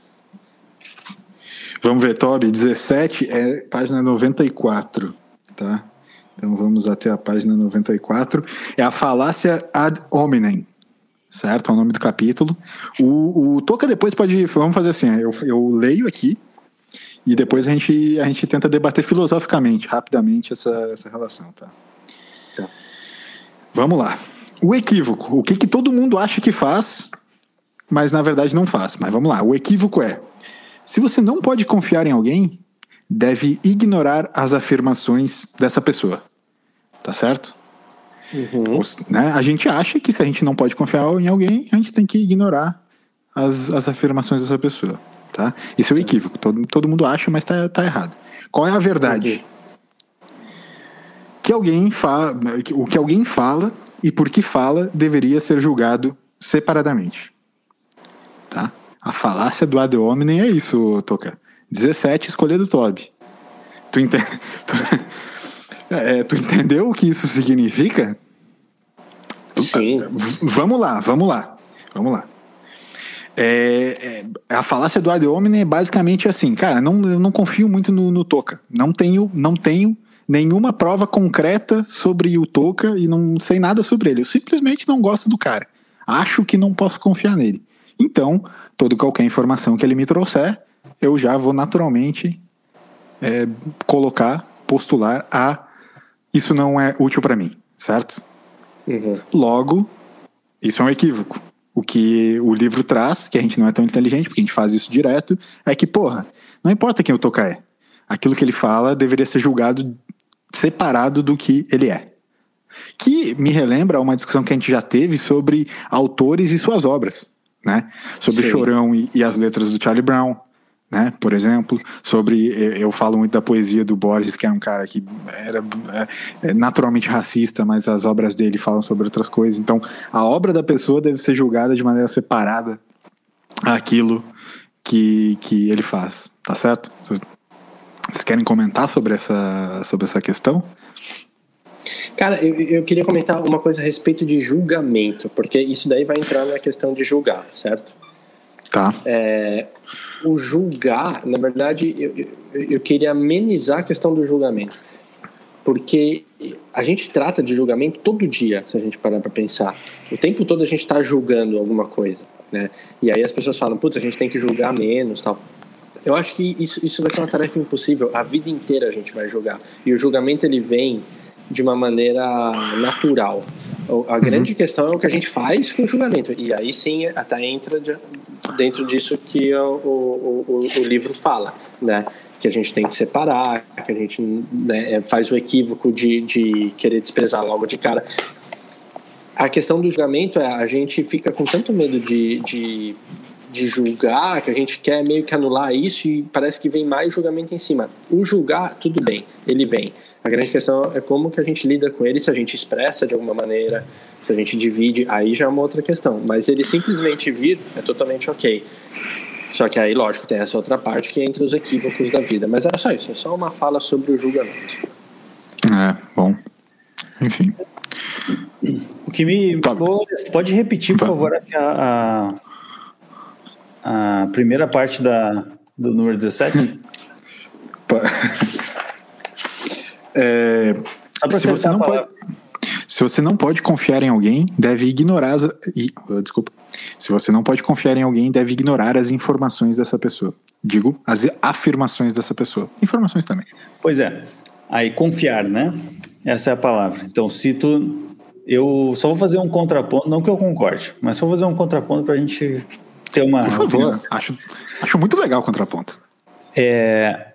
Vamos ver, Toby, 17 é página 94, tá? Então vamos até a página 94. É a falácia ad hominem. certo? É o nome do capítulo. O, o Toca depois pode. Vamos fazer assim: eu, eu leio aqui e depois a gente, a gente tenta debater filosoficamente, rapidamente, essa, essa relação, tá? tá? Vamos lá. O equívoco. O que, que todo mundo acha que faz, mas na verdade não faz. Mas vamos lá. O equívoco é: se você não pode confiar em alguém, deve ignorar as afirmações dessa pessoa. Tá certo? Uhum. né, a gente acha que se a gente não pode confiar em alguém, a gente tem que ignorar as, as afirmações dessa pessoa. Tá? Isso é um equívoco. Todo, todo mundo acha, mas tá, tá errado. Qual é a verdade? Que alguém fala, o que alguém fala e por que fala deveria ser julgado separadamente. Tá? A falácia do ad hominem é isso, Toca. 17, escolha do Toby. Tu, ente... é, tu entendeu o que isso significa? Sim. Vamos lá, vamos lá. Vamos lá. É, é, a falácia do ad hominem é basicamente assim, cara, não, eu não confio muito no, no Toca. Não tenho, não tenho nenhuma prova concreta sobre o Toca e não sei nada sobre ele. Eu simplesmente não gosto do cara. Acho que não posso confiar nele. Então, toda qualquer informação que ele me trouxer, eu já vou naturalmente é, colocar, postular a isso não é útil para mim, certo? Uhum. Logo, isso é um equívoco. O que o livro traz, que a gente não é tão inteligente, porque a gente faz isso direto, é que, porra, não importa quem o Toca é. Aquilo que ele fala deveria ser julgado separado do que ele é. Que me relembra uma discussão que a gente já teve sobre autores e suas obras, né? Sobre Sim. Chorão e, e as letras do Charlie Brown, né? Por exemplo, sobre eu falo muito da poesia do Borges, que era um cara que era é, é, naturalmente racista, mas as obras dele falam sobre outras coisas. Então, a obra da pessoa deve ser julgada de maneira separada aquilo que, que ele faz, tá certo? Vocês querem comentar sobre essa, sobre essa questão? Cara, eu, eu queria comentar uma coisa a respeito de julgamento, porque isso daí vai entrar na questão de julgar, certo? Tá. É, o julgar, na verdade, eu, eu, eu queria amenizar a questão do julgamento. Porque a gente trata de julgamento todo dia, se a gente parar para pensar. O tempo todo a gente está julgando alguma coisa, né? E aí as pessoas falam, putz, a gente tem que julgar menos, tal. Eu acho que isso, isso vai ser uma tarefa impossível. A vida inteira a gente vai julgar. E o julgamento ele vem de uma maneira natural. A grande uhum. questão é o que a gente faz com o julgamento. E aí sim até entra dentro disso que o, o, o, o livro fala, né? Que a gente tem que separar, que a gente né, faz o equívoco de, de querer desprezar logo de cara. A questão do julgamento é a gente fica com tanto medo de, de de julgar, que a gente quer meio que anular isso e parece que vem mais julgamento em cima. O julgar, tudo bem, ele vem. A grande questão é como que a gente lida com ele, se a gente expressa de alguma maneira, se a gente divide, aí já é uma outra questão. Mas ele simplesmente vir é totalmente ok. Só que aí, lógico, tem essa outra parte que é entre os equívocos da vida. Mas era só isso, é só uma fala sobre o julgamento. É, bom. Enfim. O que me. Pode repetir, por favor, a, a a primeira parte da, do número 17? é, se você não pode, se você não pode confiar em alguém, deve ignorar as, desculpa. Se você não pode confiar em alguém, deve ignorar as informações dessa pessoa. Digo, as afirmações dessa pessoa. Informações também. Pois é. Aí confiar, né? Essa é a palavra. Então, se tu eu só vou fazer um contraponto, não que eu concorde, mas só vou fazer um contraponto para a gente ter uma. Por favor, acho, acho muito legal o contraponto. É,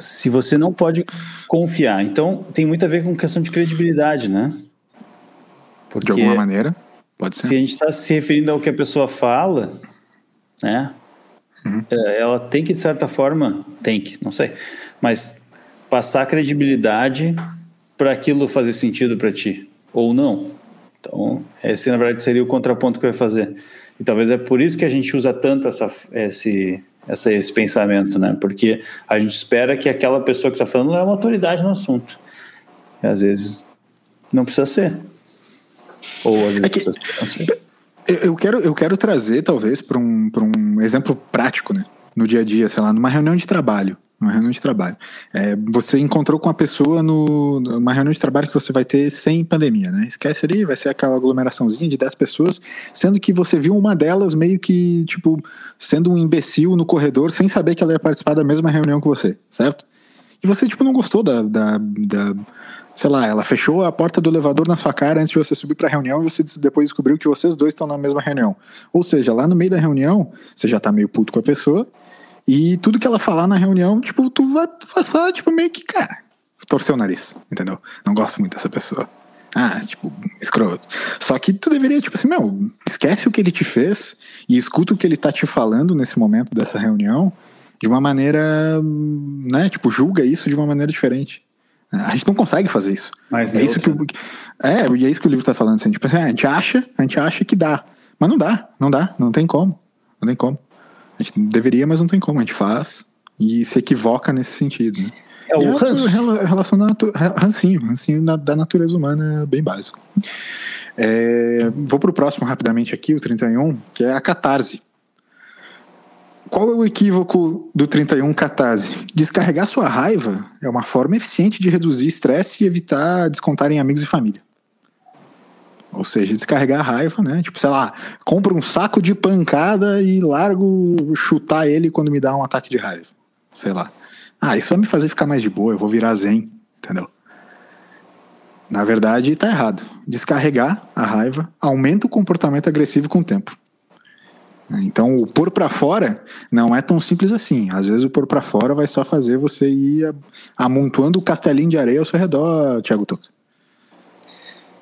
se você não pode confiar, então tem muito a ver com questão de credibilidade, né? Porque de alguma maneira, pode ser. Se a gente está se referindo ao que a pessoa fala, né? Uhum. É, ela tem que, de certa forma, tem que, não sei, mas passar credibilidade para aquilo fazer sentido para ti, ou não. Então, esse na verdade seria o contraponto que eu ia fazer. E talvez é por isso que a gente usa tanto essa, esse, essa, esse pensamento, né? Porque a gente espera que aquela pessoa que está falando é uma autoridade no assunto. E às vezes não precisa ser. Ou às vezes é que, precisa ser. Eu quero, eu quero trazer, talvez, para um, um exemplo prático, né? No dia a dia, sei lá, numa reunião de trabalho, numa reunião de trabalho. É, você encontrou com a pessoa no, numa reunião de trabalho que você vai ter sem pandemia, né? Esquece ali, vai ser aquela aglomeraçãozinha de 10 pessoas, sendo que você viu uma delas meio que, tipo, sendo um imbecil no corredor sem saber que ela ia participar da mesma reunião que você, certo? E você, tipo, não gostou da, da, da sei lá, ela fechou a porta do elevador na sua cara antes de você subir para a reunião e você depois descobriu que vocês dois estão na mesma reunião. Ou seja, lá no meio da reunião, você já tá meio puto com a pessoa e tudo que ela falar na reunião, tipo, tu vai passar, tipo, meio que, cara, torcer o nariz, entendeu? Não gosto muito dessa pessoa. Ah, tipo, escroto. Só que tu deveria, tipo assim, meu, esquece o que ele te fez e escuta o que ele tá te falando nesse momento dessa reunião de uma maneira, né, tipo, julga isso de uma maneira diferente. A gente não consegue fazer isso. Mas é isso que o, é, é isso que o livro está falando. Assim, tipo assim, a gente acha, a gente acha que dá, mas não dá, não dá, não tem como, não tem como. A gente deveria, mas não tem como. A gente faz e se equivoca nesse sentido. Né? É o ranço. relação da rancinho, rancinho da natureza humana é bem básico. É, vou para o próximo rapidamente aqui, o 31, que é a catarse. Qual é o equívoco do 31 catarse? Descarregar sua raiva é uma forma eficiente de reduzir estresse e evitar descontar em amigos e família. Ou seja, descarregar a raiva, né? Tipo, sei lá, compro um saco de pancada e largo chutar ele quando me dá um ataque de raiva. Sei lá. Ah, isso vai me fazer ficar mais de boa, eu vou virar zen, entendeu? Na verdade, tá errado. Descarregar a raiva aumenta o comportamento agressivo com o tempo. Então, o pôr para fora não é tão simples assim. Às vezes, o pôr para fora vai só fazer você ir amontoando o castelinho de areia ao seu redor, Thiago Toca.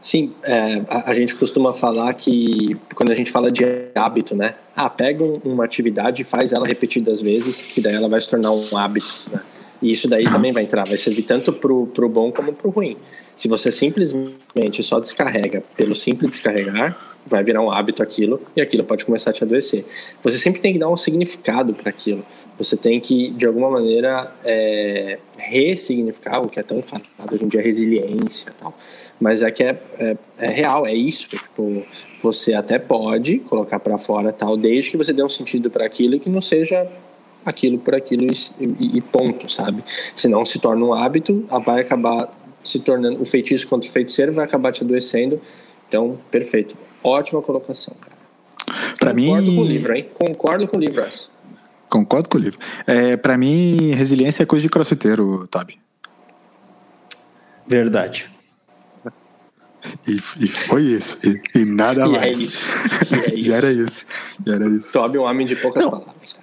Sim, é, a, gente costuma falar que quando a gente fala de hábito, né? Ah, pega uma atividade e faz ela repetidas vezes, que daí ela vai se tornar um hábito, né? E isso daí também vai entrar, vai servir tanto pro, pro bom como pro ruim. Se você simplesmente só descarrega pelo simples descarregar, vai virar um hábito aquilo e aquilo pode começar a te adoecer. Você sempre tem que dar um significado para aquilo. Você tem que, de alguma maneira, é, ressignificar o que é tão falado hoje em dia, resiliência e tal. Mas é que é, é, é real, é isso. Tipo, você até pode colocar para fora tal, desde que você dê um sentido para aquilo e que não seja aquilo por aquilo e, e, ponto, sabe? Senão se torna um hábito, vai acabar se tornando o feitiço contra o feiticeiro vai acabar te adoecendo. Então, perfeito. Ótima colocação, cara. Mim. Concordo com o livro, hein? Concordo com o livro, essa. Concordo com o livro. É, para mim, resiliência é coisa de crossfiteiro, Toby. Verdade. E, e foi isso. E, e nada e é mais. É isso. E é isso. era isso. E era isso. É um homem de poucas Não. palavras.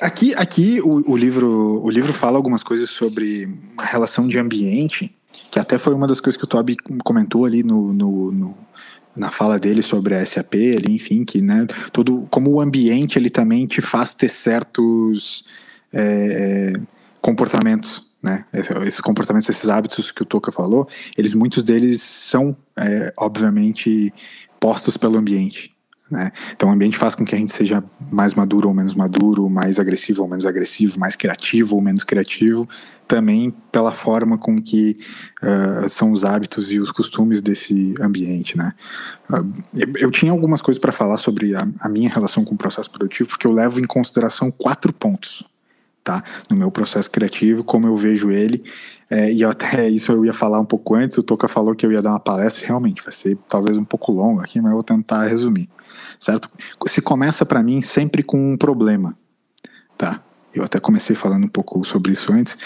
Aqui, aqui o, o, livro, o livro fala algumas coisas sobre a relação de ambiente que até foi uma das coisas que o Toby comentou ali no, no, no na fala dele sobre a SAP, ali, enfim, que né, todo, como o ambiente ele também te faz ter certos é, comportamentos, né, esses comportamentos, esses hábitos que o Toca falou, eles muitos deles são é, obviamente postos pelo ambiente. Né? Então o ambiente faz com que a gente seja mais maduro ou menos maduro, mais agressivo ou menos agressivo, mais criativo ou menos criativo, também pela forma com que uh, são os hábitos e os costumes desse ambiente. Né? Uh, eu, tinha algumas coisas para falar sobre a, a, minha relação com o processo produtivo, porque eu levo em consideração quatro pontos tá? no meu processo criativo, como eu vejo ele. É, e até isso eu ia falar um pouco antes, o Toca falou que eu ia dar uma palestra, realmente vai ser talvez um pouco longo aqui, mas eu vou tentar resumir certo? Se começa para mim sempre com um problema, tá? Eu até comecei falando um pouco sobre isso antes.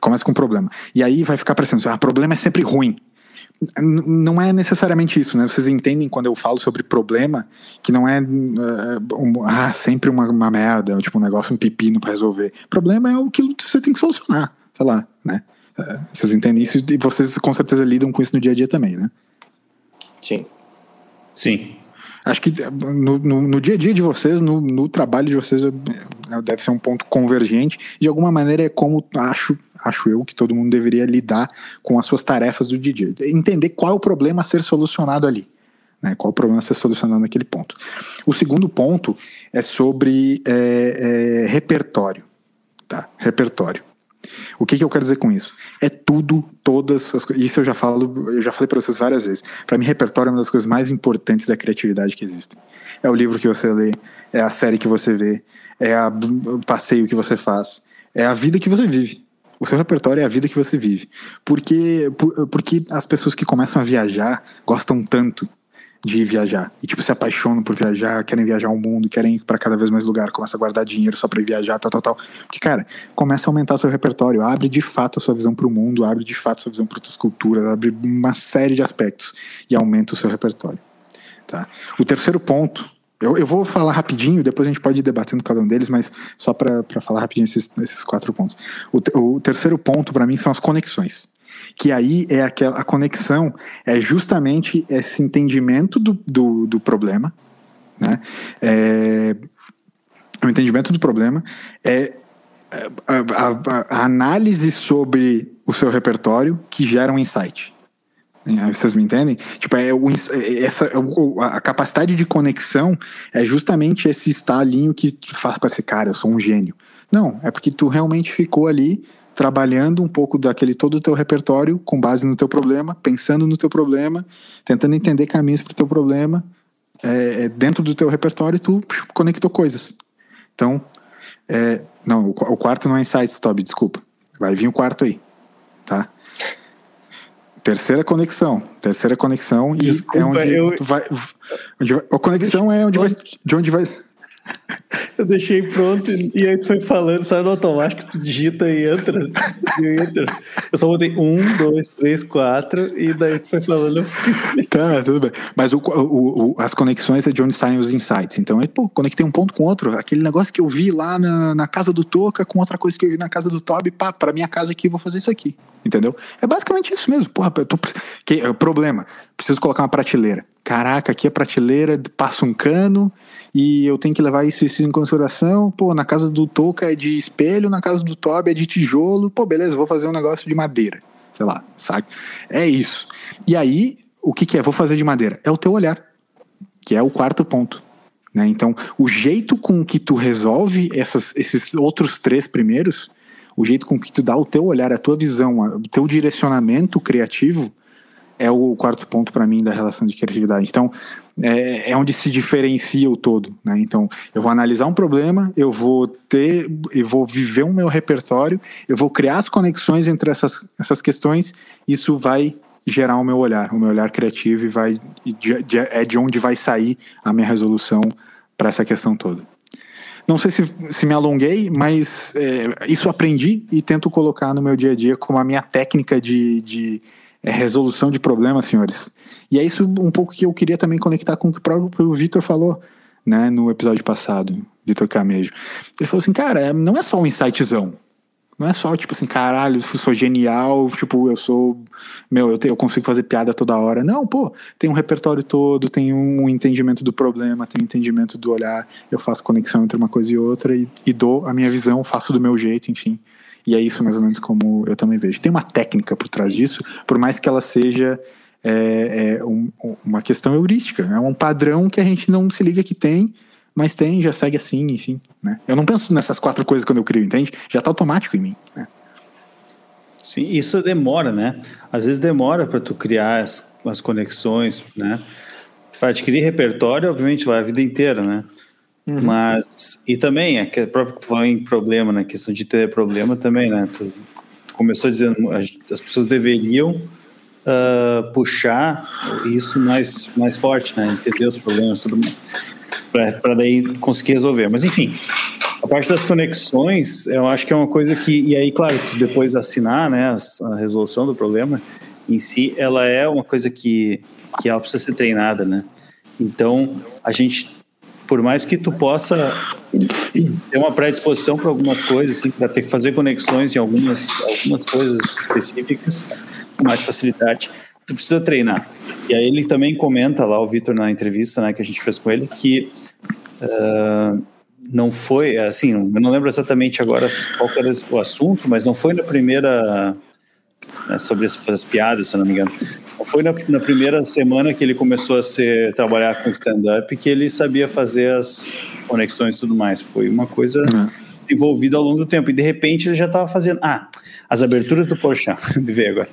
Começa com um problema. E aí vai ficar parecendo, ah, problema é sempre ruim. N não é necessariamente isso, né? Vocês entendem quando eu falo sobre problema que não é uh, um, ah, sempre uma, uma merda, tipo um negócio, um pepino para resolver. Problema é o que você tem que solucionar, sei lá, né? Uh, vocês entendem isso e vocês com certeza lidam com isso no dia a dia também, né? Sim. Sim. Acho que no, no, no, dia a dia de vocês, no, no trabalho de vocês, deve ser um ponto convergente. De alguma maneira é como acho, acho eu que todo mundo deveria lidar com as suas tarefas do dia a dia. Entender qual é o problema a ser solucionado ali. Né, qual o problema a ser solucionado naquele ponto. O segundo ponto é sobre é, é, repertório. Tá? Repertório. O que, que, eu quero dizer com isso? É tudo, todas as coisas. Isso eu já falo, eu já falei para vocês várias vezes. Para mim, repertório é uma das coisas mais importantes da criatividade que existem. É o livro que você lê, é a série que você vê, é a, o passeio que você faz, é a vida que você vive. O seu repertório é a vida que você vive. Porque, por, porque as pessoas que começam a viajar gostam tanto de viajar. E, tipo, se apaixonam por viajar, querem viajar ao mundo, querem ir para cada vez mais lugar, começa a guardar dinheiro só para viajar, tal, tal, tal. Porque, cara, começa a aumentar seu repertório, abre de fato a sua visão para o mundo, abre de fato a sua visão para outras culturas, abre uma série de aspectos e aumenta o seu repertório. Tá? O terceiro ponto, eu, eu vou falar rapidinho, depois a gente pode ir debatendo cada um deles, mas só para falar rapidinho esses, esses quatro pontos. O, o terceiro ponto, para mim, são as conexões que aí é aquela a conexão é justamente esse entendimento do, do, do problema, né? É, o entendimento do problema é a, a, a, análise sobre o seu repertório que gera um insight. É, vocês me entendem? Tipo, é o, é, essa, é a capacidade de conexão é justamente esse estalinho que faz parecer, cara, eu sou um gênio. Não, é porque tu realmente ficou ali trabalhando um pouco daquele todo o teu repertório com base no teu problema, pensando no teu problema, tentando entender caminhos para o teu problema, é, é, dentro do teu repertório tu conectou coisas. Então, é, não, o, o, quarto não é Insights, Toby, desculpa. Vai vir o quarto aí, tá? Terceira conexão, terceira conexão Desculpa, e é onde eu... vai, onde vai, a conexão é onde vai, de onde vai eu deixei pronto e aí tu foi falando, sai no automático, tu digita e entra, e entra. Eu só botei um, dois, três, quatro, e daí tu foi falando. Tá, tudo bem. Mas o, o, o, as conexões é de onde saem os insights. Então, é, pô, conectei um ponto com outro. Aquele negócio que eu vi lá na, na casa do Toca com outra coisa que eu vi na casa do Toby, pá, pra minha casa aqui vou fazer isso aqui. Entendeu? É basicamente isso mesmo. Porra, eu tô, que, é, problema, preciso colocar uma prateleira. Caraca, aqui a prateleira passa um cano e eu tenho que levar isso, isso em consideração. Pô, na casa do Toca é de espelho, na casa do Toby é de tijolo. Pô, beleza, vou fazer um negócio de madeira. Sei lá, sabe? É isso. E aí, o que, que é? Vou fazer de madeira. É o teu olhar, que é o quarto ponto. Né? Então, o jeito com que tu resolve essas, esses outros três primeiros, o jeito com que tu dá o teu olhar, a tua visão, o teu direcionamento criativo, é o quarto ponto para mim da relação de criatividade. Então, é, é, onde se diferencia o todo, né? Então, eu vou analisar um problema, eu vou ter, eu vou viver o meu repertório, eu vou criar as conexões entre essas, essas questões, isso vai gerar o meu olhar, o meu olhar criativo e vai de, de, é de onde vai sair a minha resolução para essa questão toda. Não sei se, se me alonguei, mas é, isso aprendi e tento colocar no meu dia a dia como a minha técnica de, de é resolução de problemas, senhores. E é isso um pouco que eu queria também conectar com o que o próprio Vitor falou, né, no episódio passado, Vitor Camejo. Ele falou assim, cara, é, não é só um insightzão. Não é só, tipo assim, caralho, eu sou genial, tipo, eu sou. Meu, eu, te, eu consigo fazer piada toda hora. Não, pô, tem um repertório todo, tem um entendimento do problema, tem um entendimento do olhar, eu faço conexão entre uma coisa e outra e, e dou a minha visão, faço do meu jeito, enfim. E é isso mais ou menos como eu também vejo. Tem uma técnica por trás disso, por mais que ela seja é, é um, uma questão heurística, é um padrão que a gente não se liga que tem, mas tem, já segue assim, enfim. Né? Eu não penso nessas quatro coisas quando eu crio, entende? Já está automático em mim. Né? Sim, isso demora, né? Às vezes demora para tu criar as, as conexões, né? Para adquirir repertório, obviamente, vai a vida inteira, né? Uhum. Mas, e também, é que próprio que tu falou em problema, né? Questão de ter problema também, né? Tu, tu começou dizendo as pessoas deveriam uh, puxar isso mais, mais forte, né? Entender os problemas tudo mais. Para daí conseguir resolver. Mas, enfim, a parte das conexões, eu acho que é uma coisa que. E aí, claro, depois assinar né, a resolução do problema em si, ela é uma coisa que, que ela precisa ser treinada, né? Então, a gente por mais que tu possa ter uma predisposição para algumas coisas, assim, para ter que fazer conexões em algumas, algumas coisas específicas, com mais facilidade, tu precisa treinar. E aí ele também comenta lá, o Vitor, na entrevista né, que a gente fez com ele, que uh, não foi, assim, eu não lembro exatamente agora qual era o assunto, mas não foi na primeira, né, sobre as, as piadas, se não me engano, foi na, na, primeira semana que ele começou a ser, trabalhar com stand-up que ele sabia fazer as conexões e tudo mais. Foi uma coisa uhum. envolvida ao longo do tempo. E de repente ele já estava fazendo. Ah, as aberturas do Porchat, me veio agora.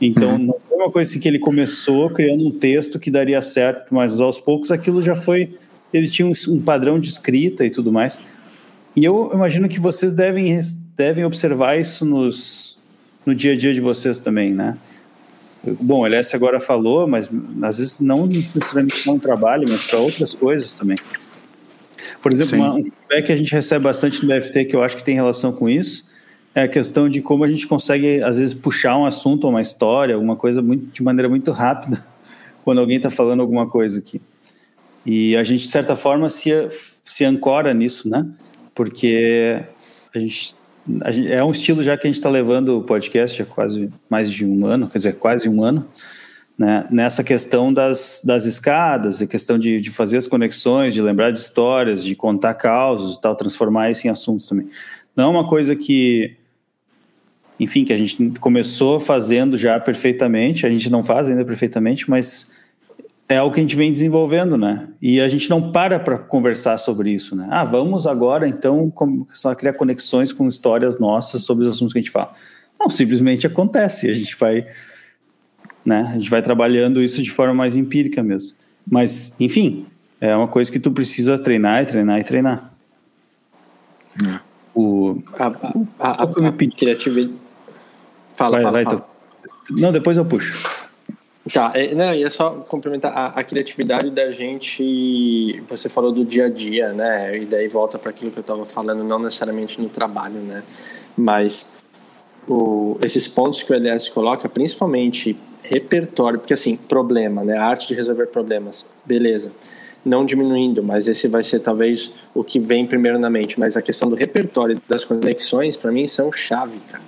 Então uhum. não foi uma coisa assim que ele começou criando um texto que daria certo, mas aos poucos aquilo já foi. Ele tinha um, um padrão de escrita e tudo mais. E eu imagino que vocês devem, devem observar isso nos, no dia a dia de vocês também, né? Bom, LS agora falou, mas às vezes não necessariamente só um trabalho, mas para outras coisas também. Por exemplo, uma, um feedback que a gente recebe bastante no BFT, que eu acho que tem relação com isso, é a questão de como a gente consegue, às vezes, puxar um assunto ou uma história, alguma coisa muito, de maneira muito rápida, quando alguém está falando alguma coisa aqui. E a gente, de certa forma, se, se ancora nisso, né? Porque a gente, é um estilo já que a gente está levando o podcast há quase mais de um ano, quer dizer, quase um ano, né? nessa questão das, das escadas, a questão de, de fazer as conexões, de lembrar de histórias, de contar causos e tal, transformar isso em assuntos também. Não é uma coisa que enfim, que a gente começou fazendo já perfeitamente, a gente não faz ainda perfeitamente, mas é algo que a gente vem desenvolvendo, né? E a gente não para para conversar sobre isso, né? Ah, vamos agora então começar a criar conexões com histórias nossas sobre os assuntos que a gente fala. Não, simplesmente acontece, a gente vai, né? A gente vai trabalhando isso de forma mais empírica mesmo. Mas, enfim, é uma coisa que tu precisa treinar e treinar e treinar. É. O, a, a, a, a, a criatividade. Fala, vai, fala, vai, fala. Não, depois eu puxo. Tá, é, não, e é só complementar a, a, criatividade da gente. Você falou do dia a dia, né? E daí volta para aquilo que eu estava falando, não necessariamente no trabalho, né? Mas o, esses pontos que o LS coloca, principalmente repertório, porque assim, problema, né? A arte de resolver problemas, beleza. Não diminuindo, mas esse vai ser talvez o que vem primeiro na mente. Mas a questão do repertório das conexões, para mim, são chave, cara.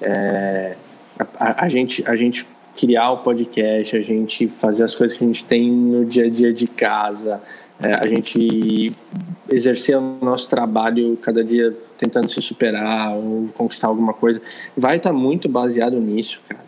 É, a, a, gente, a gente criar o podcast, a gente fazer as coisas que a gente tem no dia a dia de casa, é, a gente exercer o nosso trabalho cada dia tentando se superar ou conquistar alguma coisa, vai estar tá muito baseado nisso, cara.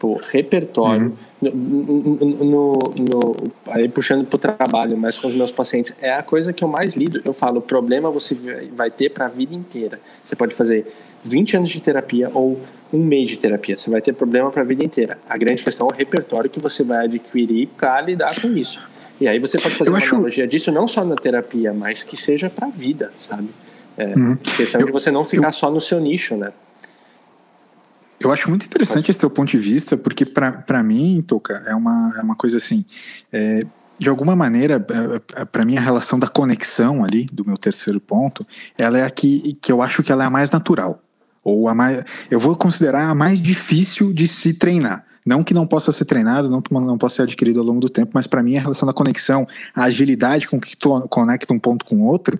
Tipo, repertório, uhum. no, no, no, aí puxando para o trabalho, mas com os meus pacientes, é a coisa que eu mais lido. Eu falo, o problema você vai ter para a vida inteira. Você pode fazer 20 anos de terapia ou um mês de terapia. Você vai ter problema para a vida inteira. A grande questão é o repertório que você vai adquirir para lidar com isso. E aí você pode fazer eu uma acho... analogia disso não só na terapia, mas que seja para a vida, sabe? É, uhum. Questão eu, de você não ficar eu... só no seu nicho, né? Eu acho muito interessante esse teu ponto de vista, porque para mim, Toca, é uma, é uma coisa assim. É, de alguma maneira, é, é, para mim, a relação da conexão ali, do meu terceiro ponto, ela é a que, que eu acho que ela é a mais natural. Ou a mais. Eu vou considerar a mais difícil de se treinar. Não que não possa ser treinado, não que não possa ser adquirido ao longo do tempo, mas para mim a relação da conexão, a agilidade com que tu conecta um ponto com o outro,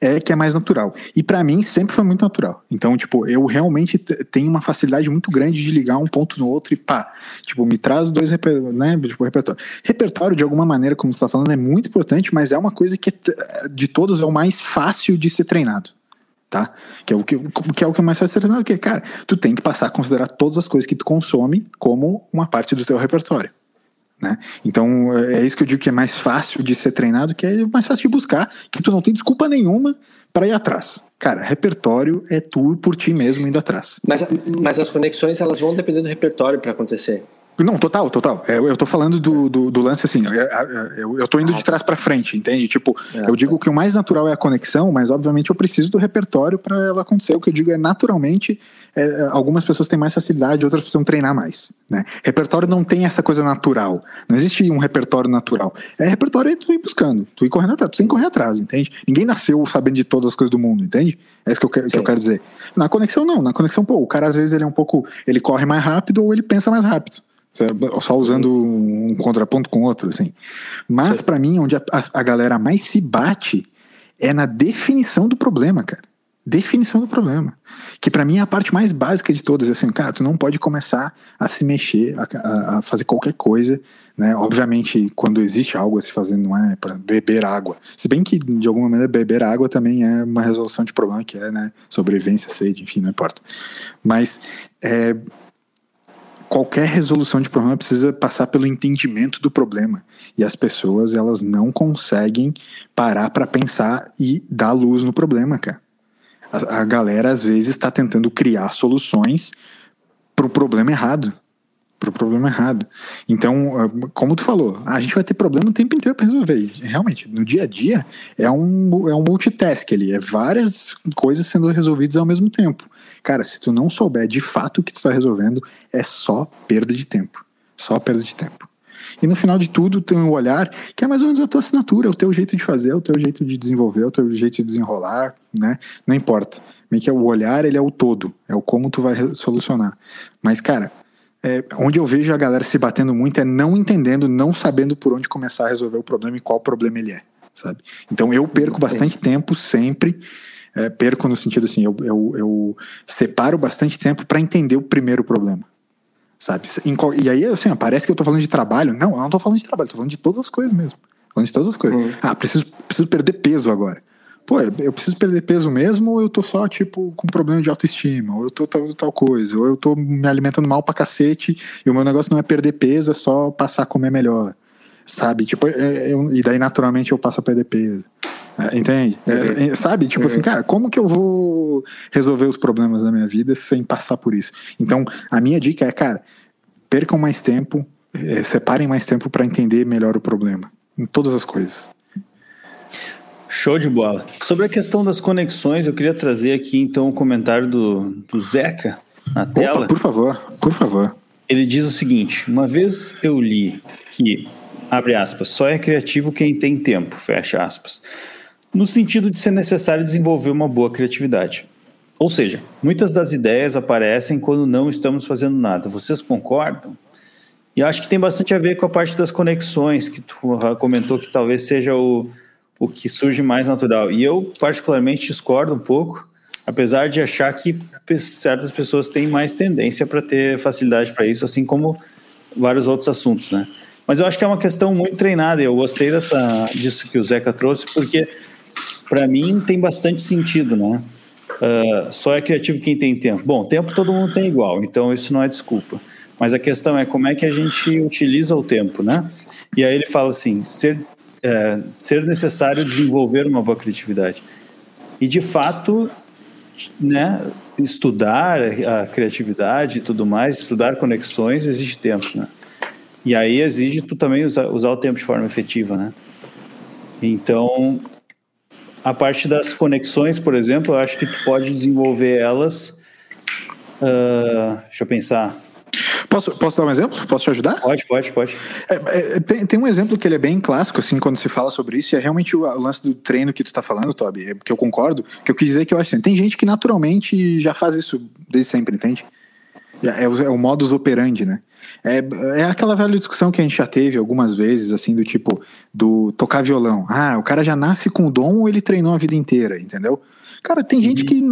é que é mais natural. E para mim sempre foi muito natural. Então, tipo, eu realmente tenho uma facilidade muito grande de ligar um ponto no outro e pá, tipo, me traz dois né, tipo, repertório. Repertório, de alguma maneira, como você tá falando, é muito importante, mas é uma coisa que de todos é o mais fácil de ser treinado tá? Que é o que, que, é o que mais faz ser treinado, que cara, tu tem que passar a considerar todas as coisas que tu consome como uma parte do teu repertório. Né? Então é isso que eu digo que é mais fácil de ser treinado, que é mais fácil de buscar, que tu não tem desculpa nenhuma para ir atrás. Cara, repertório é tu por ti mesmo indo atrás. Mas, mas as conexões elas vão depender do repertório para acontecer. Não, total, total. Eu, eu tô falando do, do, do lance assim, eu, eu, eu tô indo de trás para frente, entende? Tipo, é, eu digo que o mais natural é a conexão, mas obviamente eu preciso do repertório para ela acontecer. O que eu digo é naturalmente, é, algumas pessoas têm mais facilidade, outras precisam treinar mais, né? Repertório não tem essa coisa natural. Não existe um repertório natural. É repertório é tu ir buscando, tu ir correndo atrás, tu tem que correr atrás, entende? Ninguém nasceu sabendo de todas as coisas do mundo, entende? É isso que eu, que eu quero dizer. Na conexão, não. Na conexão, pô, o cara às vezes ele é um pouco. Ele corre mais rápido ou ele pensa mais rápido. Só usando um contraponto com outro, assim. Mas para mim, onde a, a, galera mais se bate é na definição do problema, cara. Definição do problema. Que para mim é a parte mais básica de todas. Assim, cara, tu não pode começar a se mexer, a, a fazer qualquer coisa, né? Obviamente, quando existe algo a se fazer, não é para beber água. Se bem que, de alguma maneira, beber água também é uma resolução de problema, que é, né? Sobrevivência, sede, enfim, não importa. Mas é, qualquer resolução de problema precisa passar pelo entendimento do problema. E as pessoas, elas não conseguem parar para pensar e dar luz no problema, cara. A, a galera, às vezes, está tentando criar soluções para o problema errado. pro problema errado. Então, ah, como tu falou, a gente vai ter problema o tempo inteiro para resolver. Realmente, no dia a dia é um, é um multitask ali, é várias coisas sendo resolvidas ao mesmo tempo. Cara, se tu não souber de fato o que tu está resolvendo, é só perda de tempo. Só perda de tempo. E no final de tudo, tem um olhar que é mais ou menos a tua assinatura, é o teu jeito de fazer, é o teu jeito de desenvolver, é o teu jeito de desenrolar, né? Não importa. Meio que é o olhar, ele é o todo, é o como tu vai solucionar. Mas, cara, é, onde eu vejo a galera se batendo muito é não entendendo, não sabendo por onde começar a resolver o problema e qual problema ele é, sabe? Então eu perco bastante tempo sempre, é, perco no sentido assim, eu, eu, eu separo bastante tempo para entender o primeiro problema, sabe? E aí, assim, parece que eu tô falando de trabalho. Não, eu não tô falando de trabalho, tô falando de todas as coisas mesmo. Falando de todas as coisas. Uhum. Ah, preciso, preciso perder peso agora pô, eu preciso perder peso mesmo ou eu tô só, tipo, com problema de autoestima, ou eu tô tal, tal coisa, ou eu tô me alimentando mal pra cacete e o meu negócio não é perder peso, é só passar a comer melhor, sabe? Tipo, é, eu, e daí naturalmente eu passo a perder peso. É, entende? É, uhum. É, sabe? Tipo assim, uhum. assim, cara, como que eu vou resolver os problemas da minha vida sem passar por isso? Então, a minha dica é, cara, percam mais tempo, é, separem mais tempo para entender melhor o problema. Em todas as coisas. Show de bola. Sobre a questão das conexões, eu queria trazer aqui então um comentário do, do Zeca na tela. Opa, por favor, por favor. Ele diz o seguinte: uma vez eu li que, abre aspas, só é criativo quem tem tempo, fecha aspas, no sentido de ser necessário desenvolver uma boa criatividade. Ou seja, muitas das ideias aparecem quando não estamos fazendo nada. Vocês concordam? E acho que tem bastante a ver com a parte das conexões, que tu comentou que talvez seja o, o que surge mais natural. E eu, particularmente, discordo um pouco, apesar de achar que certas pessoas têm mais tendência para ter facilidade para isso, assim como vários outros assuntos, né? Mas eu acho que é uma questão muito treinada. Eu gostei dessa, disso que o Zeca trouxe, porque para mim tem bastante sentido, né? Uh, só é criativo quem tem tempo. Bom, tempo todo mundo tem igual, então isso não é desculpa. Mas a questão é como é que a gente utiliza o tempo, né? E aí ele fala assim: ser é, ser necessário desenvolver uma boa criatividade. E, de fato, né, estudar a criatividade e tudo mais, estudar conexões, exige tempo, né? E aí exige tu também usar, usar o tempo de forma efetiva, né? Então, a parte das conexões, por exemplo, eu acho que tu pode desenvolver elas. Uh, deixa eu pensar. Posso, posso dar um exemplo? Posso te ajudar? Pode, pode, pode. É, é, tem, tem um exemplo que ele é bem clássico, assim, quando se fala sobre isso, e é realmente o, o lance do treino que tu tá falando, Toby, é, que eu concordo, que eu quis dizer que eu acho assim, tem gente que naturalmente já faz isso desde sempre, entende? É o, é o modus operandi, né? É, é aquela velha discussão que a gente já teve algumas vezes, assim, do tipo, do tocar violão. Ah, o cara já nasce com o dom ou ele treinou a vida inteira, entendeu? Cara, tem gente que.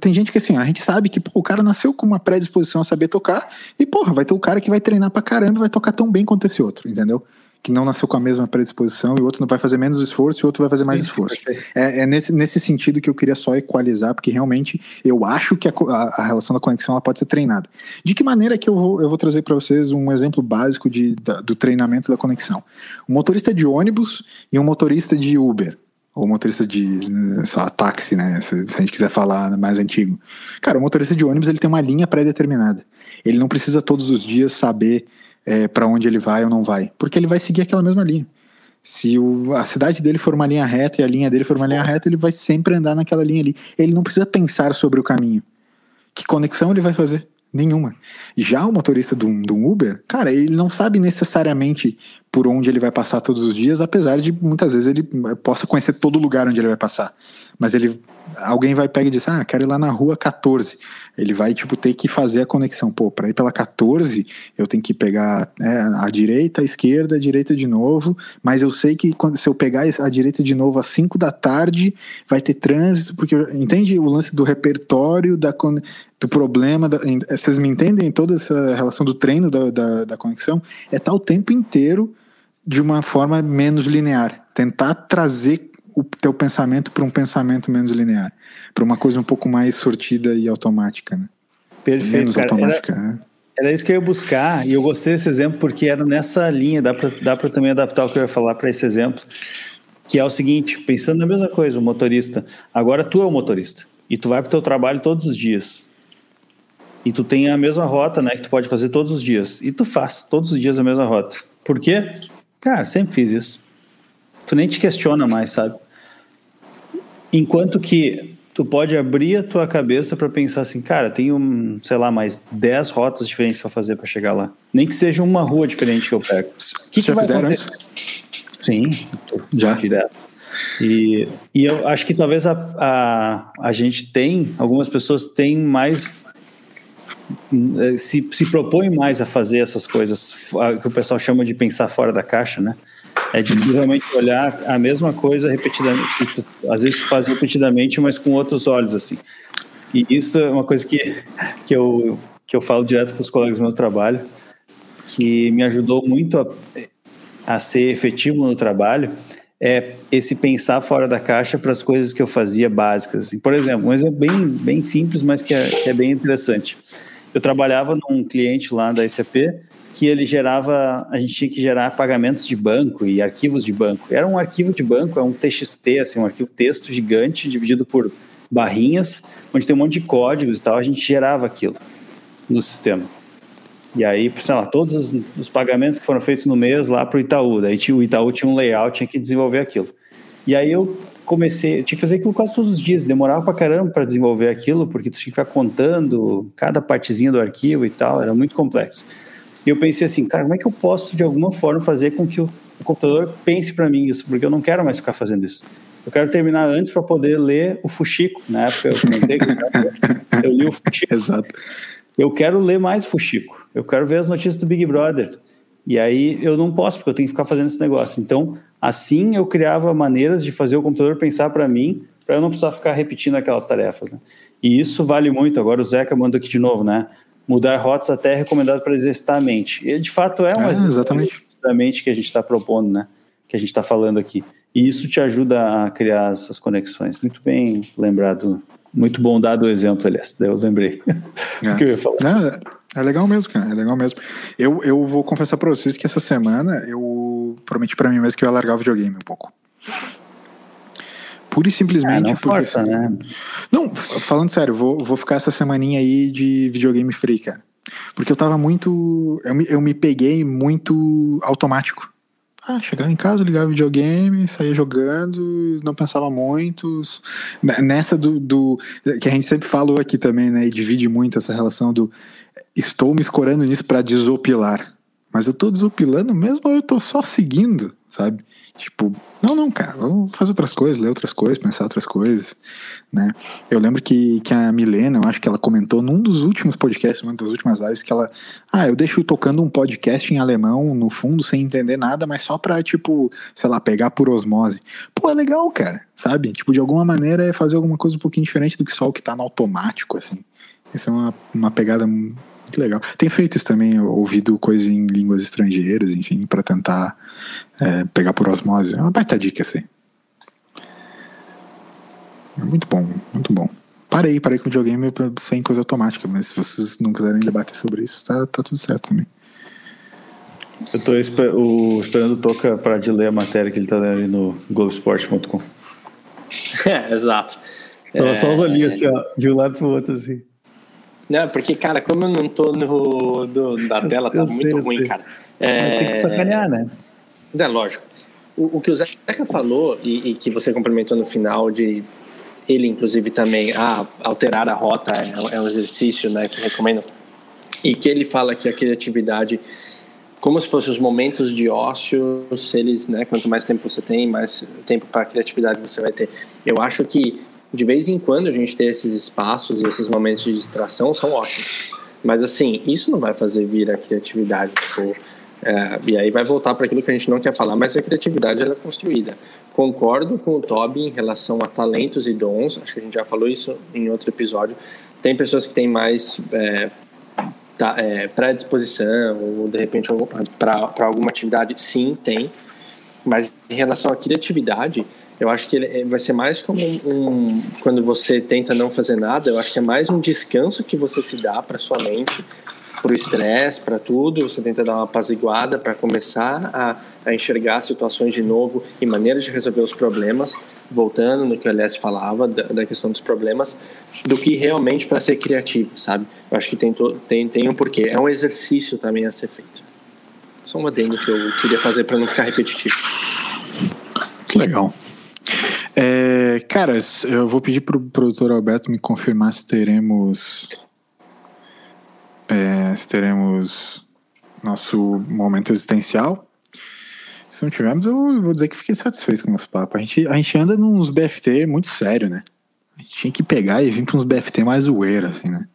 Tem gente que assim, a gente sabe que pô, o cara nasceu com uma predisposição a saber tocar, e, porra, vai ter o cara que vai treinar pra caramba e vai tocar tão bem quanto esse outro, entendeu? Que não nasceu com a mesma predisposição, e o outro não vai fazer menos esforço e o outro vai fazer mais Sim, esforço. É, é, nesse, nesse sentido que eu queria só equalizar, porque realmente eu acho que a, a, a relação da conexão ela pode ser treinada. De que maneira que eu vou, eu vou trazer para vocês um exemplo básico de, da, do treinamento da conexão? Um motorista de ônibus e um motorista de Uber ou motorista de, sei lá, táxi, né? Se, se, a gente quiser falar mais antigo. Cara, o motorista de ônibus ele tem uma linha pré-determinada. Ele não precisa todos os dias saber é, para onde ele vai ou não vai, porque ele vai seguir aquela mesma linha. Se o, a cidade dele for uma linha reta e a linha dele for uma linha reta, ele vai sempre andar naquela linha ali. Ele não precisa pensar sobre o caminho. Que conexão ele vai fazer? Nenhuma. Já o motorista do, do Uber, cara, ele não sabe necessariamente por onde ele vai passar todos os dias, apesar de muitas vezes ele eh, possa conhecer todo lugar onde ele vai passar. Mas ele alguém vai pegar e diz: "Ah, quero ir lá na rua 14". Ele vai tipo ter que fazer a conexão. Pô, para ir pela 14, eu tenho que pegar né, a direita, a esquerda, a direita de novo, mas eu sei que quando se eu pegar a direita de novo às 5 da tarde, vai ter trânsito, porque entende o lance do repertório da do problema. Da, vocês me entendem toda essa relação do treino da, da, da conexão? É estar tá o tempo inteiro de uma forma menos linear. Tentar trazer o teu pensamento para um pensamento menos linear, para uma coisa um pouco mais sortida e automática, né? Perfeito, menos cara, automática. Era, né? era, isso que eu ia buscar e eu gostei desse exemplo porque era nessa linha, dá para dá para também adaptar o que eu ia falar para esse exemplo, que é o seguinte, pensando na mesma coisa, o motorista, agora tu é o motorista e tu vai para o teu trabalho todos os dias. e tu tem a mesma rota, né, que tu pode fazer todos os dias. E tu faz todos os dias a mesma rota. Por quê? Cara, sempre fiz isso. Tu nem te questiona mais, sabe? Enquanto que tu pode abrir a tua cabeça para pensar assim, cara, tenho, sei lá, mais 10 rotas diferentes para fazer para chegar lá. Nem que seja uma rua diferente que eu pego. Que Você que já fizeram isso? Sim, já direto. E, e eu acho que talvez a, a, a gente tem, algumas pessoas têm mais se, se propõem mais a fazer essas coisas que o pessoal chama de pensar fora da caixa, né? É de realmente olhar a mesma coisa repetidamente. Tu, às vezes tu faz repetidamente, mas com outros olhos, assim. E isso é uma coisa que, que, eu, que eu falo direto para os colegas do meu trabalho, que me ajudou muito a, a ser efetivo no trabalho, é esse pensar fora da caixa para as coisas que eu fazia básicas. Assim. Por exemplo, um exemplo bem, bem simples, mas que é, que é bem interessante. Eu trabalhava num cliente lá da SAP que ele gerava, a gente tinha que gerar pagamentos de banco e arquivos de banco. Era um arquivo de banco, é um TXT, assim, um arquivo texto gigante dividido por barrinhas, onde tem um monte de códigos e tal, a gente gerava aquilo no sistema. E aí, sei lá, todos os, os pagamentos que foram feitos no mês lá para o Itaú, daí o Itaú tinha um layout, tinha que desenvolver aquilo. E aí eu comecei, eu tinha que fazer aquilo quase todos os dias, demorava pra caramba para desenvolver aquilo, porque tu tinha que ficar contando cada partezinha do arquivo e tal, era muito complexo. E eu pensei assim, cara, como é que eu posso de alguma forma fazer com que o, o computador pense para mim isso? Porque eu não quero mais ficar fazendo isso. Eu quero terminar antes para poder ler o Fuxico. Na época eu comentei que eu li o Fuxico. Exato. Eu quero ler mais Fuxico. Eu quero ver as notícias do Big Brother. E aí eu não posso, porque eu tenho que ficar fazendo esse negócio. Então, assim eu criava maneiras de fazer o computador pensar para mim, para eu não precisar ficar repetindo aquelas tarefas. Né? E isso vale muito. Agora o Zeca mandou aqui de novo, né? Mudar rotas até é recomendado para exercitar a mente. E de fato é um é, exatamente da mente que a gente está propondo, né? Que a gente está falando aqui. E isso te ajuda a criar essas conexões. Muito bem lembrado. Muito bom dado o exemplo, aliás. Daí eu lembrei é. que eu ia falar. É, é legal mesmo, cara. É legal mesmo. Eu, eu vou confessar para vocês que essa semana eu prometi para mim mesmo que eu ia largar o videogame um pouco. Pura e simplesmente. É, não porque, força, assim, né? Não, falando sério, vou, vou ficar essa semaninha aí de videogame free, cara. Porque eu tava muito. Eu me, eu me peguei muito automático. Ah, chegava em casa, ligava videogame, saía jogando, não pensava muito. Nessa do, do. que a gente sempre falou aqui também, né? E divide muito essa relação do. Estou me escorando nisso para desopilar. Mas eu tô desopilando mesmo ou eu tô só seguindo, sabe? Tipo, não, não, cara, vamos fazer outras coisas, ler outras coisas, pensar outras coisas, né? Eu lembro que, que a Milena, eu acho que ela comentou num dos últimos podcasts, uma das últimas lives, que ela, ah, eu deixo tocando um podcast em alemão no fundo, sem entender nada, mas só pra, tipo, sei lá, pegar por osmose. Pô, é legal, cara, sabe? Tipo, de alguma maneira é fazer alguma coisa um pouquinho diferente do que só o que tá no automático, assim. Isso é uma, uma pegada muito legal. Tem feito isso também, ouvido coisas em línguas estrangeiras, enfim, para tentar é, pegar por osmose. É uma baita dica, assim. É muito bom, muito bom. Parei, parei com o videogame sem coisa automática, mas se vocês não quiserem debater sobre isso, tá, tá tudo certo também. Eu tô esper o, esperando o Toca para de ler a matéria que ele tá lendo ali no Globesport.com. É, exato. Ela é... só os olhinhos assim, ó, de um lado pro outro, assim. Não, porque, cara, como eu não tô no, do, da tela, tá muito sei, ruim, sei. cara. É, Mas tem que sacanear, né? É lógico. O, o que o Zeca falou, e, e, que você complementou no final, de ele, inclusive, também ah, alterar a rota é, é um exercício né, que eu recomendo. E que ele fala que a criatividade, como se fossem os momentos de ócio, eles, né, quanto mais tempo você tem, mais tempo para criatividade você vai ter. Eu acho que de vez em quando a gente ter esses espaços e esses momentos de distração são ótimos. Mas assim, isso não vai fazer vir a criatividade. Tipo, é, e aí vai voltar para aquilo que a gente não quer falar, mas a criatividade ela é construída. Concordo com o Toby em relação a talentos e dons, acho que a gente já falou isso em outro episódio. Tem pessoas que têm mais é, tá, é, predisposição, ou de repente para alguma atividade, sim, tem. Mas em relação à criatividade, eu acho que ele é, vai ser mais como um, um, quando você tenta não fazer nada, eu acho que é mais um descanso que você se dá para sua mente para o estresse, para tudo, você tenta dar uma apaziguada para começar a, a, enxergar situações de novo e maneiras de resolver os problemas, voltando no que o Elias falava, da, da, questão dos problemas, do que realmente para ser criativo, sabe? Eu acho que tem, tem, tem um porquê. É um exercício também a ser feito. Só um adendo que eu queria fazer para não ficar repetitivo. Que legal. É, caras, eu vou pedir pro produtor Alberto me confirmar se teremos é, teremos nosso momento existencial. Se não tivermos, eu vou dizer que fiquei satisfeito com o nosso papo. A gente, a gente anda nos BFT muito sério, né? A gente tinha que pegar e vir para uns BFT mais zoeira, assim, né?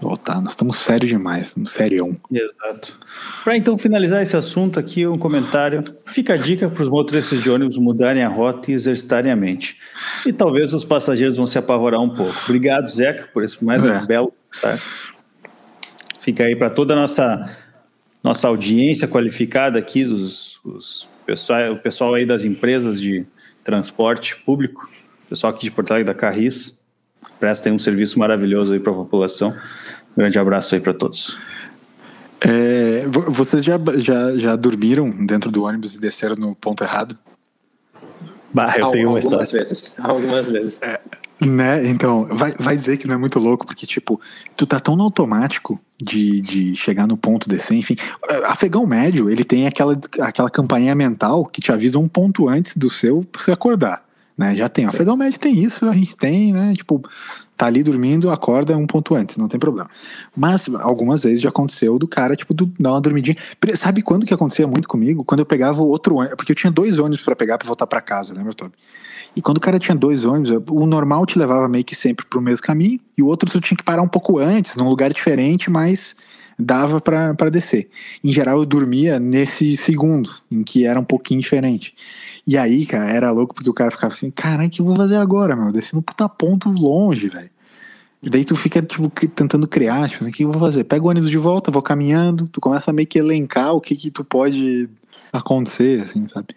Voltar, nós estamos sérios demais, estamos serião. Exato. Para então finalizar esse assunto aqui, um comentário. Fica a dica para os motoristas de ônibus mudarem a rota e exercitarem a mente. E talvez os passageiros vão se apavorar um pouco. Obrigado, Zeca, por esse mais é. um belo. Tá? Fica aí para toda a nossa, nossa audiência qualificada aqui, dos, os pessoal, o pessoal aí das empresas de transporte público, pessoal aqui de Porto Alegre da Carris, prestem um serviço maravilhoso aí para a população. Um grande abraço aí para todos. É, vocês já, já, já dormiram dentro do ônibus e desceram no ponto errado? Bah, eu tenho uma algumas história. vezes. Algumas vezes. É, né? Então, vai, vai dizer que não é muito louco, porque, tipo, tu tá tão no automático de, de chegar no ponto descer, enfim. Afegão médio, ele tem aquela, aquela campainha mental que te avisa um ponto antes do seu pra você acordar. Né? Já tem. Afegão médio tem isso, a gente tem, né? Tipo, tá ali dormindo, acorda um ponto antes, não tem problema. Mas algumas vezes já aconteceu do cara, tipo, do, dar uma dormidinha. Sabe quando que acontecia muito comigo? Quando eu pegava outro ônibus, porque eu tinha dois ônibus para pegar para voltar para casa, lembra, Toby? E quando o cara tinha dois ônibus, o normal te levava meio que sempre pro mesmo caminho, e o outro tu tinha que parar um pouco antes, num lugar diferente, mas dava para descer. Em geral, eu dormia nesse segundo, em que era um pouquinho diferente. E aí, cara, era louco porque o cara ficava assim: caralho, o que eu vou fazer agora, meu? Desci no puta ponto longe, velho. E daí tu fica, tipo, tentando criar, tipo, assim, o que eu vou fazer? Pega o ônibus de volta, vou caminhando, tu começa a meio que elencar o que que tu pode acontecer, assim, sabe?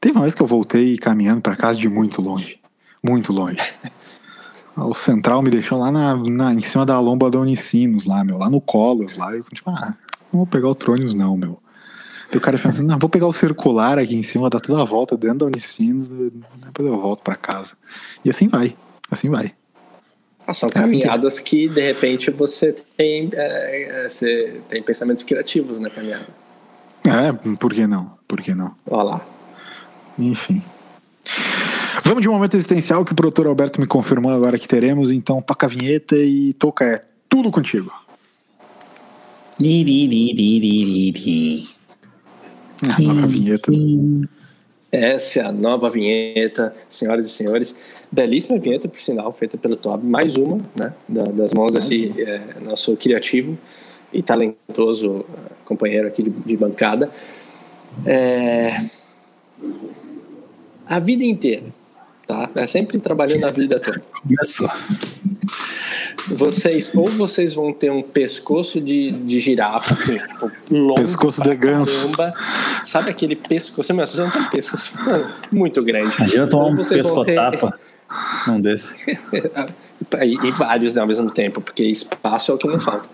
Teve uma vez que eu voltei caminhando para casa de muito longe. Muito longe. O central me deixou lá na, na, em cima da lomba da Unicinos, lá, meu, lá no Colos, lá. Eu, tipo, ah, não vou pegar o Trônios, não, meu. E o cara pensando, não, vou pegar o circular aqui em cima, dar toda a volta dentro da Unicinos, depois eu volto para casa. E assim vai, assim vai. Ah, são é assim caminhadas assim que... que... de repente, você tem, é, você tem pensamentos criativos na caminhada. É, por que não? Por que não? Olha lá. Enfim. Vamos de um momento existencial que o produtor Alberto me confirmou agora que teremos, então toca a vinheta e toca é tudo contigo. A nova vinheta. Essa é a nova vinheta, senhoras e senhores. Belíssima vinheta, por sinal, feita pelo Tob. Mais uma, né? das mãos desse é, nosso criativo e talentoso companheiro aqui de, de bancada. É, a vida inteira, tá? É sempre trabalhando a vida toda. Começou. Vocês, ou vocês vão ter um pescoço de, de girafa, assim, tipo, longo. Pescoço de ganso. Caramba. Sabe aquele pescoço? Vocês vão ter um pescoço muito grande. Imagina tomar um pescotapa ter... um desse. e, e vários né, ao mesmo tempo, porque espaço é o que não falta.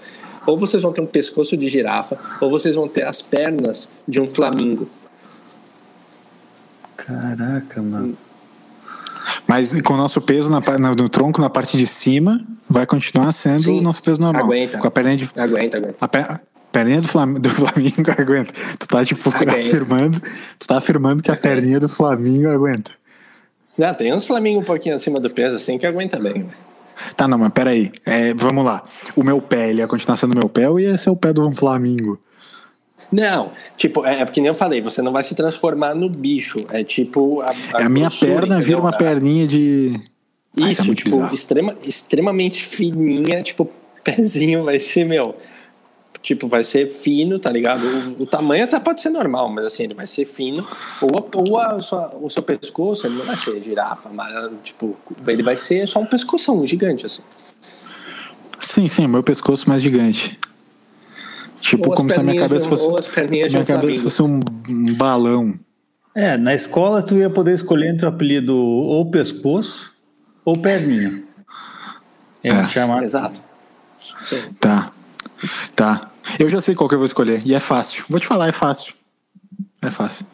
Ou vocês vão ter um pescoço de girafa, ou vocês vão ter as pernas de um flamingo. Caraca, mano. Mas com o nosso peso na, no tronco, na parte de cima, vai continuar sendo Sim, o nosso peso normal. Aguenta. Com a perninha de. Aguenta, aguenta. A per, perninha do, Flam, do Flamengo aguenta. Tu tá, tipo, aguenta. afirmando. Tu tá afirmando que a perninha do Flamengo aguenta. Não, tem uns Flamengo um pouquinho acima do peso, assim, que aguenta bem. Tá, não, mas peraí. É, vamos lá. O meu pé, ele ia continuar sendo meu pé ou ia ser o pé do Flamengo? Não, tipo, é, é porque nem eu falei, você não vai se transformar no bicho. É tipo. A, a, é a minha perna vira uma perninha de. Isso, Ai, é tipo, extrema, extremamente fininha, tipo, pezinho vai ser, meu. Tipo, vai ser fino, tá ligado? O, o tamanho até pode ser normal, mas assim, ele vai ser fino. Ou, ou a sua, o seu pescoço, ele não vai ser girafa, mas, tipo, ele vai ser só um pescoção gigante, assim. Sim, sim, meu pescoço mais gigante. Tipo, como se a minha cabeça fosse. Ou as perninhas minha cabeça fosse um, um balão. É, na escola tu ia poder escolher entre o apelido ou pescoço ou perninha. É, é. chamar. Exato. Sim. Tá. Tá. Eu já sei qual que eu vou escolher. E é fácil. Vou te falar, é fácil. É fácil.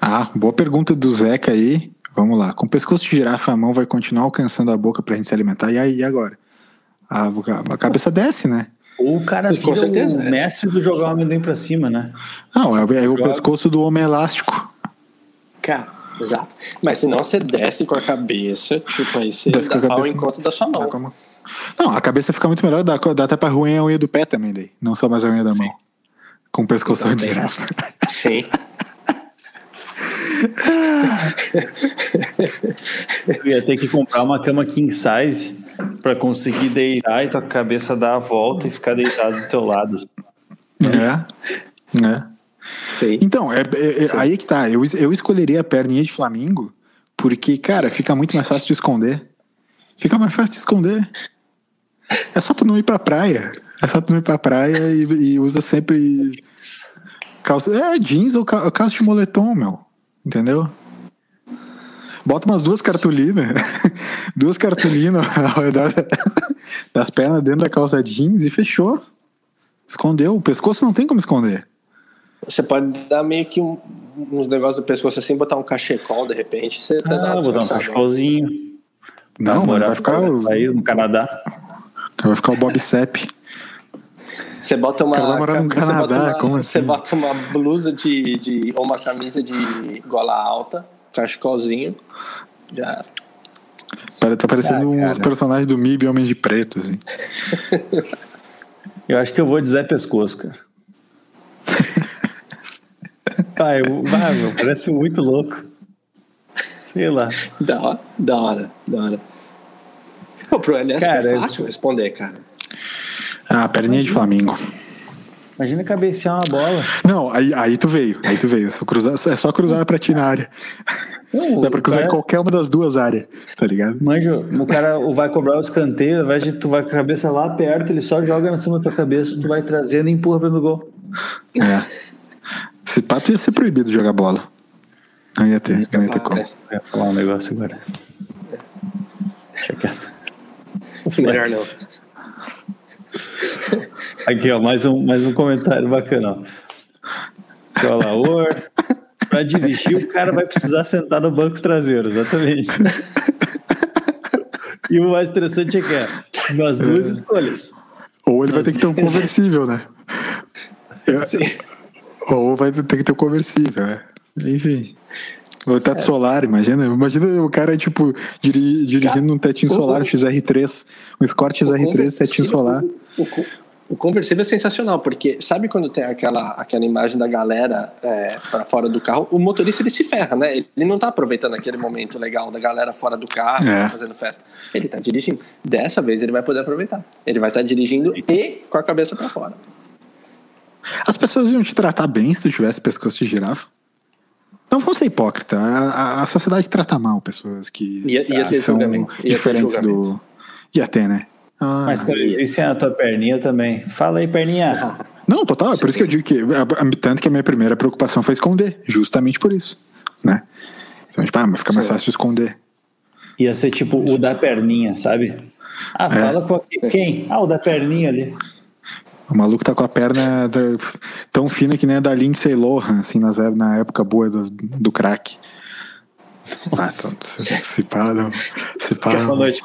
Ah, boa pergunta do Zeca aí. Vamos lá. Com o pescoço de girafa, a mão vai continuar alcançando a boca pra gente se alimentar. E aí, agora? A, a cabeça desce, né? Ou o cara Com certeza, o é. mestre do jogar o amendoim pra cima, né? Não, é, o- é o Joga. pescoço do homem elástico. Cara, exato. Mas senão você desce com a cabeça, tipo, aí você Desce com a dá ao cabeça. encontro da sua Dá mão. com a mão. Não, a cabeça fica muito melhor, dá, dá até pra ruim a unha do pé também daí. Não só mais a unha da mão. Com o pescoço de girafa. Sim. Eu ia ter que comprar uma cama king size pra conseguir deitar e tua cabeça dar a volta e ficar deitado do teu lado. É. É. Sim. Então, é, é- é- aí é que tá. Eu, eu escolheria a perninha de Flamingo porque, cara, fica muito mais fácil de esconder. Fica mais fácil de esconder. É só tu não ir pra praia. É só tu não ir pra praia e, e usa sempre calça. É, jeans ou ca- calça de moletom, meu. Entendeu? Bota umas duas cartolinas. duas cartolinas ao redor da- das pernas dentro da calça jeans e fechou. Escondeu. O pescoço não tem como esconder. Você pode dar meio que um, uns negócios do pescoço assim, botar um cachecol de repente, você tá Ah, dar um cachecolzinho. Não, mas morar vai ficar, o- país, no Canadá. vai ficar o Bob Sepp. Você bota uma. cara vai morar no você bota Canadá, uma- como Você assim? bota uma blusa de, de. ou uma camisa de gola alta, cachecolzinho. Já. Tá parecendo Ah, uns personagens do MIB Homens de Preto, assim. Eu acho que eu vou de Zé Pescoço, cara. Pai, eu, ah, meu, parece muito louco. Sei lá. Da hora, da hora, da hora. Pô, pro Ernesto Cara, é eu- fácil responder, cara. Ah, perninha de Flamingo. Imagina cabecear uma bola. Não, aí, aí tu veio. Aí tu veio. Só cruzar, é só cruzar pra ti na área. Não, Dá pra cruzar em cara- qualquer uma das duas áreas, tá ligado? Manja, o cara vai cobrar o escanteio, ao invés de tu vai com a cabeça lá perto, ele só joga na cima da tua cabeça, tu vai trazendo e empurra pelo gol. É. Esse pato ia ser proibido de jogar bola. Não ia ter, não ia ter como. Eu ia falar um negócio agora. Deixa quieto. Melhor não. Aqui, ó, mais um, mais um comentário bacana. Alaor, para dirigir, o cara vai precisar sentar no banco traseiro, exatamente. E o mais interessante é que é nas duas escolhas. Ou ele vai ter que ter um conversível, né? É, Ou vai ter que ter um conversível, é. Enfim. O teto solar, imagina. Imagina o cara, tipo, diri- dirigindo um tetinho solar, um XR3. Um Escort XR3, tetinho solar. O, o, conversível é sensacional, porque sabe quando tem aquela, aquela imagem da galera é, para fora do carro? O motorista ele se ferra, né? Ele não tá aproveitando aquele momento legal da galera fora do carro, É. tá fazendo festa. Ele tá dirigindo. Dessa vez ele vai poder aproveitar. Ele vai estar dirigindo e com a cabeça para fora. As pessoas iam te tratar bem se tu tivesse pescoço de girafa. Não vamos ser hipócrita. A, a- a sociedade trata mal pessoas que Ia- ia são diferentes do. Ia ter, né? Ah, Mas quando disse a tua perninha também. Fala aí, perninha. Não, total. É por isso que eu digo que. a- a- Tanto que a minha primeira preocupação foi esconder. Justamente por isso. Né? Então, tipo, ah, mas fica mais fácil de esconder. Ia ser tipo o da perninha, sabe? Ah, É. fala com a- quem? Ah, o da perninha ali. O maluco tá com a perna da- tão fina que nem a da Lindsay Lohan, assim, nas, é- na época boa do, do crack. Ah, então, se, se não. Se pá, Boa noite.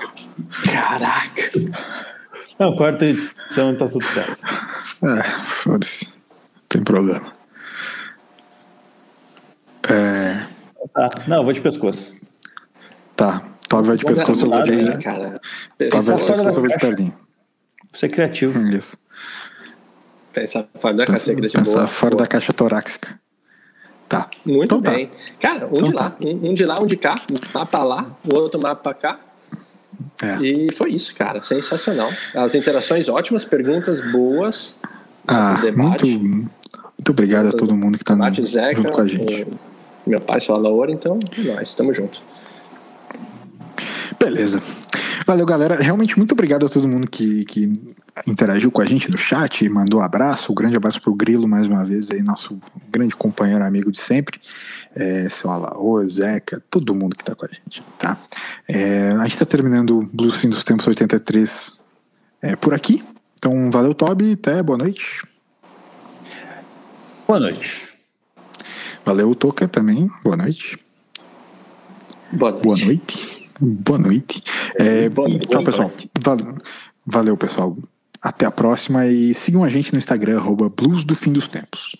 Caraca! Não, quarta edição tá tudo certo. É, foda-se. Tem problema. É, Tá. Não, eu vou de pescoço. tá. Toby vai de pescoço, eu vou de. Cara. Toby Pensar vai de pescoço, eu vou de perninha. Vou ser criativo. Isso. Pensar fora da caixa, Pensar boa. fora boa. da caixa torácica. Tá. Muito Então tá. bem. Cara, um Então de lá. tá. Um, um de lá, um de cá. Um mapa lá, o outro mapa cá. É. E foi isso, cara. Sensacional. As interações ótimas, perguntas boas. Ah, debate. muito, muito obrigado a todo mundo que tá Zeca. junto com a gente. eh, Meu pai só Laura, então nós estamos juntos. Beleza. Valeu, galera. Realmente, muito obrigado a todo mundo que, que interagiu com a gente no chat, mandou abraço. Um grande abraço pro Grilo, mais uma vez, aí, nosso grande companheiro, amigo de sempre. É, seu Alaô, Zeca, todo mundo que tá com a gente, tá? É, a gente tá terminando o Blues Fim dos Tempos 83 é por aqui. Então, valeu, Toby. Até boa noite. Boa noite. Valeu, Toca também. Boa noite. Boa noite. Boa noite. Boa noite. É, Boa e, tchau, noite. pessoal. Val- Valeu, pessoal. Até a próxima e sigam a gente no Instagram, arroba Blues do Fim dos Tempos.